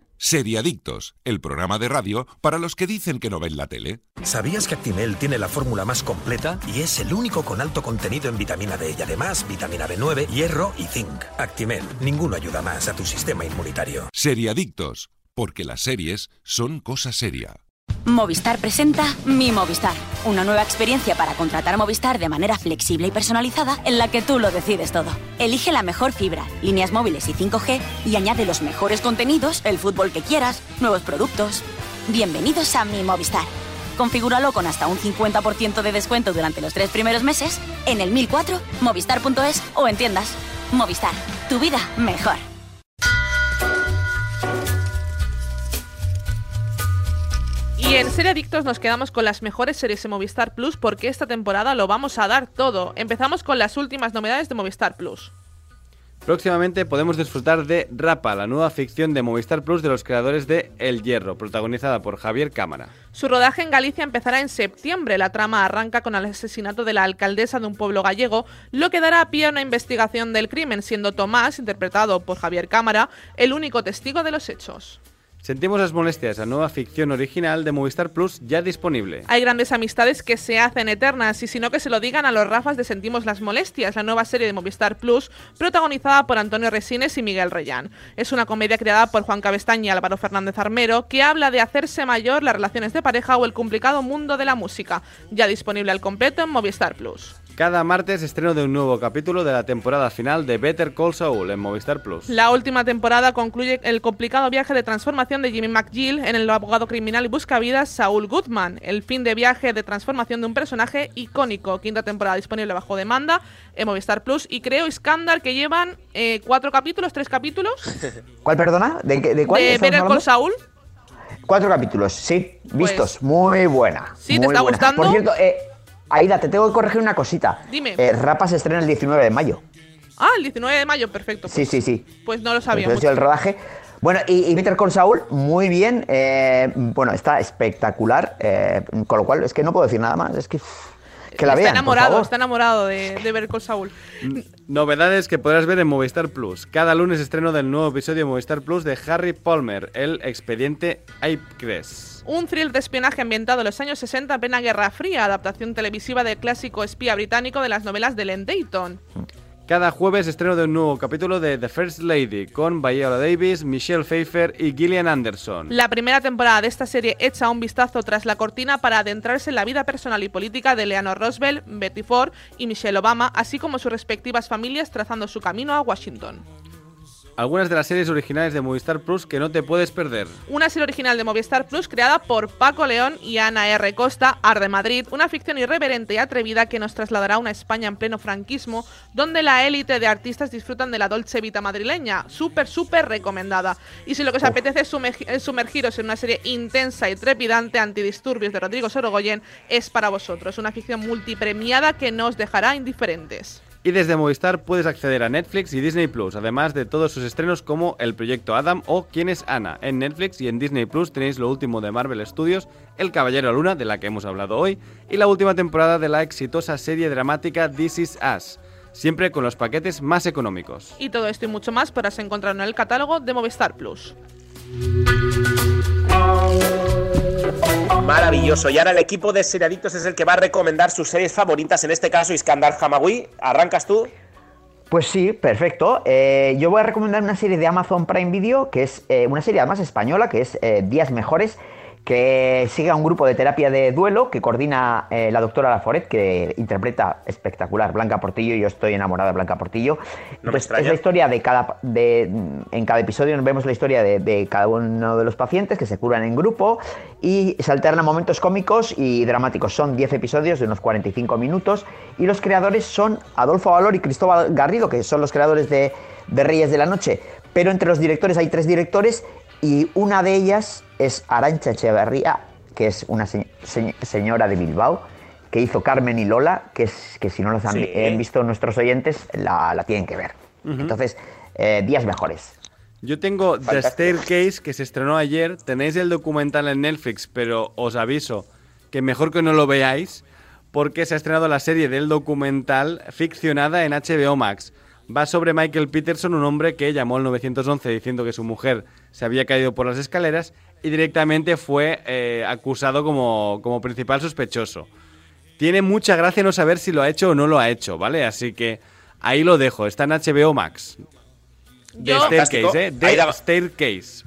Seriadictos, el programa de radio para los que dicen que no ven la tele. ¿Sabías que Actimel tiene la fórmula más completa y es el único con alto contenido en vitamina D y además vitamina B9, hierro y zinc? Actimel, ninguno ayuda más a tu sistema inmunitario. Seriadictos, porque las series son cosa seria. Movistar presenta Mi Movistar, una nueva experiencia para contratar Movistar de manera flexible y personalizada en la que tú lo decides todo. Elige la mejor fibra, líneas móviles y 5G y añade los mejores contenidos, el fútbol que quieras, nuevos productos. Bienvenidos a Mi Movistar. Configúralo con hasta un 50% de descuento durante los tres primeros meses en el 1004, movistar.es o en tiendas. Movistar, tu vida mejor. Y en Serie Adictos nos quedamos con las mejores series de Movistar Plus porque esta temporada lo vamos a dar todo. Empezamos con las últimas novedades de Movistar Plus. Próximamente podemos disfrutar de Rapa, la nueva ficción de Movistar Plus de los creadores de El Hierro, protagonizada por Javier Cámara. Su rodaje en Galicia empezará en septiembre. La trama arranca con el asesinato de la alcaldesa de un pueblo gallego, lo que dará pie a una investigación del crimen, siendo Tomás, interpretado por Javier Cámara, el único testigo de los hechos. Sentimos las molestias, la nueva ficción original de Movistar Plus ya disponible. Hay grandes amistades que se hacen eternas y si no que se lo digan a los Rafas de Sentimos las molestias, la nueva serie de Movistar Plus protagonizada por Antonio Resines y Miguel Reyán. Es una comedia creada por Juan Cabestaña y Álvaro Fernández Armero que habla de hacerse mayor, las relaciones de pareja o el complicado mundo de la música. Ya disponible al completo en Movistar Plus. Cada martes estreno de un nuevo capítulo de la temporada final de Better Call Saul en Movistar Plus. La última temporada concluye el complicado viaje de transformación de Jimmy McGill en el abogado criminal y buscavidas Saul Goodman, el fin de viaje de transformación de un personaje icónico. Quinta temporada disponible bajo demanda en Movistar Plus y creo Iskandar que llevan eh, cuatro capítulos, tres capítulos. ¿Cuál, perdona? ¿De, cuál? de Better Call? Saul. Cuatro capítulos, sí, vistos. Pues muy buena. ¿Sí? ¿Te está buena. gustando? Por cierto, eh, Aida, te tengo que corregir una cosita. Dime. Eh, Rapa se estrena el 19 de mayo. Ah, el 19 de mayo, perfecto. Sí, sí, sí. Pues no lo sabía. Entonces, el rodaje. Bueno, y, y Call Saul, muy bien. eh, bueno, está espectacular. eh, con lo cual, es que no puedo decir nada más. Es que. Que la está vean, enamorado, está enamorado de, de Better Call Saul. Novedades que podrás ver en Movistar Plus. Cada lunes estreno del nuevo episodio de Movistar Plus de Harry Palmer, el expediente Un thriller de espionaje ambientado en los años 60 en plena Guerra Fría, adaptación televisiva del clásico espía británico de las novelas de Len Dayton. Cada jueves estreno de un nuevo capítulo de The First Lady con Viola Davis, Michelle Pfeiffer y Gillian Anderson. La primera temporada de esta serie echa un vistazo tras la cortina para adentrarse en la vida personal y política de Eleanor Roosevelt, Betty Ford y Michelle Obama, así como sus respectivas familias trazando su camino a Washington. Algunas de las series originales de Movistar Plus que no te puedes perder. Una serie original de Movistar Plus creada por Paco León y Ana R. Costa, Arde Madrid, una ficción irreverente y atrevida que nos trasladará a una España en pleno franquismo, donde la élite de artistas disfrutan de la dolce vita madrileña. Súper, súper recomendada. Y si lo que os apetece es sumergi- es sumergiros en una serie intensa y trepidante, Antidisturbios de Rodrigo Sorogoyen, es para vosotros. Una ficción multipremiada que no os dejará indiferentes. Y desde Movistar puedes acceder a Netflix y Disney Plus, además de todos sus estrenos como El Proyecto Adam o ¿Quién es Ana? En Netflix y en Disney Plus tenéis lo último de Marvel Studios, El Caballero Luna, de la que hemos hablado hoy, y la última temporada de la exitosa serie dramática This Is Us, siempre con los paquetes más económicos. Y todo esto y mucho más podrás encontrar en el catálogo de Movistar Plus. Maravilloso. Y ahora el equipo de Seriadictos es el que va a recomendar sus series favoritas, en este caso Iskandar Hamawi. ¿Arrancas tú? Pues sí, perfecto. Eh, yo voy a recomendar una serie de Amazon Prime Video, que es eh, una serie además española, que es eh, Días Mejores, que sigue a un grupo de terapia de duelo que coordina eh, la doctora Laforet, que interpreta espectacular Blanca Portillo. Yo estoy enamorado de Blanca Portillo. Entonces, es la historia de cada. De, en cada episodio nos vemos la historia de, de cada uno de los pacientes que se curan en grupo y se alternan momentos cómicos y dramáticos. Son 10 episodios de unos 45 minutos y los creadores son Adolfo Valor y Cristóbal Garrido, que son los creadores de, de Reyes de la Noche. Pero entre los directores hay tres directores y una de ellas es Arancha Echeverría, que es una se- se- señora de Bilbao, que hizo Carmen y Lola, que, es, que si no los han Sí. eh, visto nuestros oyentes, la, la tienen que ver. Entonces, eh, días mejores. Yo tengo The Fantástico. Staircase, que se estrenó ayer. Tenéis el documental en Netflix, pero os aviso que mejor que no lo veáis, porque se ha estrenado la serie del documental ficcionada en HBO Max. Va sobre Michael Peterson, un hombre que llamó al 911 diciendo que su mujer se había caído por las escaleras y directamente fue eh, acusado como, como principal sospechoso. Tiene mucha gracia no saber si lo ha hecho o no lo ha hecho, ¿vale? Así que ahí lo dejo. Está en HBO Max. The Yo- Staircase, ¿eh? Aida- Staircase.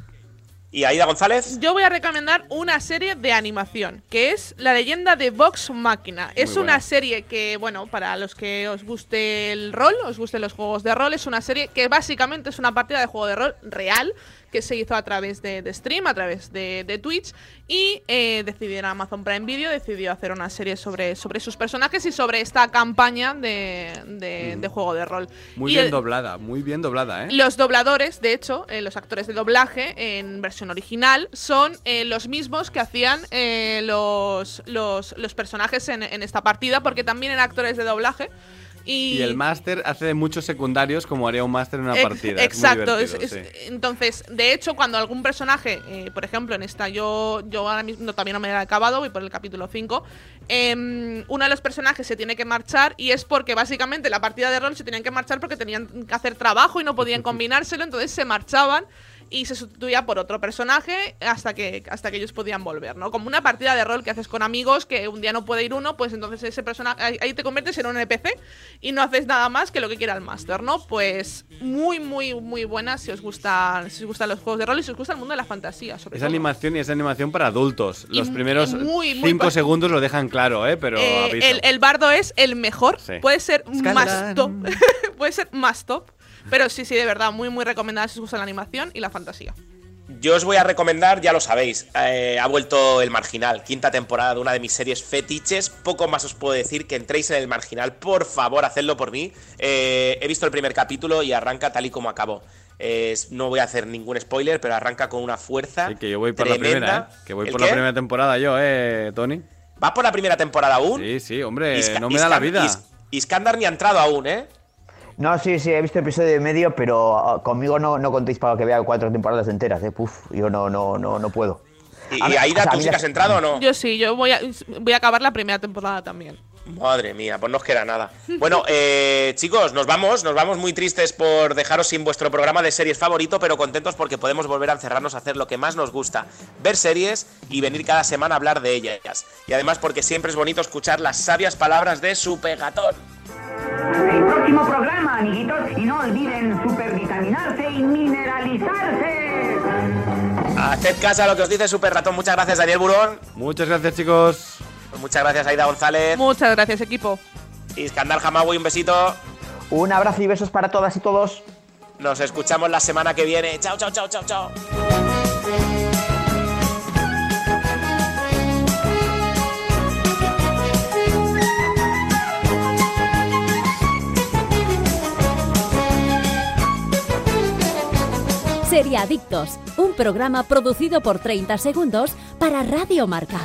¿Y Aida González? Yo voy a recomendar una serie de animación, que es La leyenda de Vox Máquina. Es Muy una buena. serie que, bueno, para los que os guste el rol, os gusten los juegos de rol, es una serie que básicamente es una partida de juego de rol real que se hizo a través de, de stream, a través de, de Twitch, y eh, decidieron Amazon Prime Video decidió hacer una serie sobre, sobre sus personajes y sobre esta campaña de, de- de juego de rol. Mm. Muy Y bien el- doblada, muy bien doblada, ¿eh? los dobladores, de hecho, eh, los actores de doblaje en versión original son eh, los mismos que hacían eh, los, los, los personajes en, en esta partida, porque también eran actores de doblaje. Y, Y el máster hace de muchos secundarios como haría un máster en una Ex- partida. Exacto. es- divertido, es- sí. Entonces, de hecho, cuando algún personaje, eh, por ejemplo, en esta, yo, yo ahora mismo todavía no me he acabado, voy por el capítulo 5. em, uno de los personajes se tiene que marchar y es porque básicamente la partida de rol se tenían que marchar porque tenían que hacer trabajo y no podían combinárselo, entonces se marchaban y se sustituía por otro personaje hasta que, hasta que ellos podían volver, ¿no? Como una partida de rol que haces con amigos, que un día no puede ir uno, pues entonces ese personaje, ahí, te conviertes en un NPC y no haces nada más que lo que quiera el máster, ¿no? Pues muy, muy, muy buena si os gustan, si os gustan los juegos de rol y si os gusta el mundo de la fantasía, sobre Es todo. animación y es animación para adultos. Los primeros y muy, muy cinco segundos lo dejan claro, ¿eh? Pero Eh, aviso. el, el bardo es el mejor. Sí. Puede ser más top. puede ser más top. Pero sí, sí, de verdad, muy, muy recomendada si os gusta la animación y la fantasía. Yo os voy a recomendar, ya lo sabéis, eh, ha vuelto El Marginal, quinta temporada de una de mis series fetiches. Poco más os puedo decir que entréis en El Marginal, por favor, hacedlo por mí. Eh, he visto el primer capítulo y arranca tal y como acabó. Es- no voy a hacer ningún spoiler, pero arranca con una fuerza. Sí, que yo voy por tremenda. la primera, ¿eh? Que voy ¿El por la primera temporada yo, ¿eh, Tony? ¿Vas por la primera temporada aún? Sí, sí, hombre, no me da la vida. Is- Iskandar ni ha entrado aún, ¿eh? No, sí, sí, he visto episodio y medio, pero ah, conmigo no, no contéis para que vea cuatro temporadas enteras, ¿eh? Puf, yo no, no, no, no puedo. ¿Y, A y Aida, o sea, a tú sí que has entrado o no? Yo sí, yo voy a, voy a acabar la primera temporada también. Madre mía, pues no os queda nada. Bueno, eh, chicos, nos vamos, nos vamos muy tristes por dejaros sin vuestro programa de series favorito, pero contentos porque podemos volver a encerrarnos a hacer lo que más nos gusta, ver series y venir cada semana a hablar de ellas. Y además porque siempre es bonito escuchar las sabias palabras de su pegatón. El próximo programa, amiguitos, y no olviden supervitaminarse y mineralizarse. Haced caso a lo que os dice Super Ratón. Muchas gracias, Daniel Burón. Muchas gracias, chicos. Muchas gracias, Aida González. Muchas gracias, equipo. Iskandar Hamawi, un besito. Un abrazo y besos para todas y todos. Nos escuchamos la semana que viene. Chao, chao, chao, chao, chao. Seriadictos, un programa producido por 30 segundos para Radio Marca.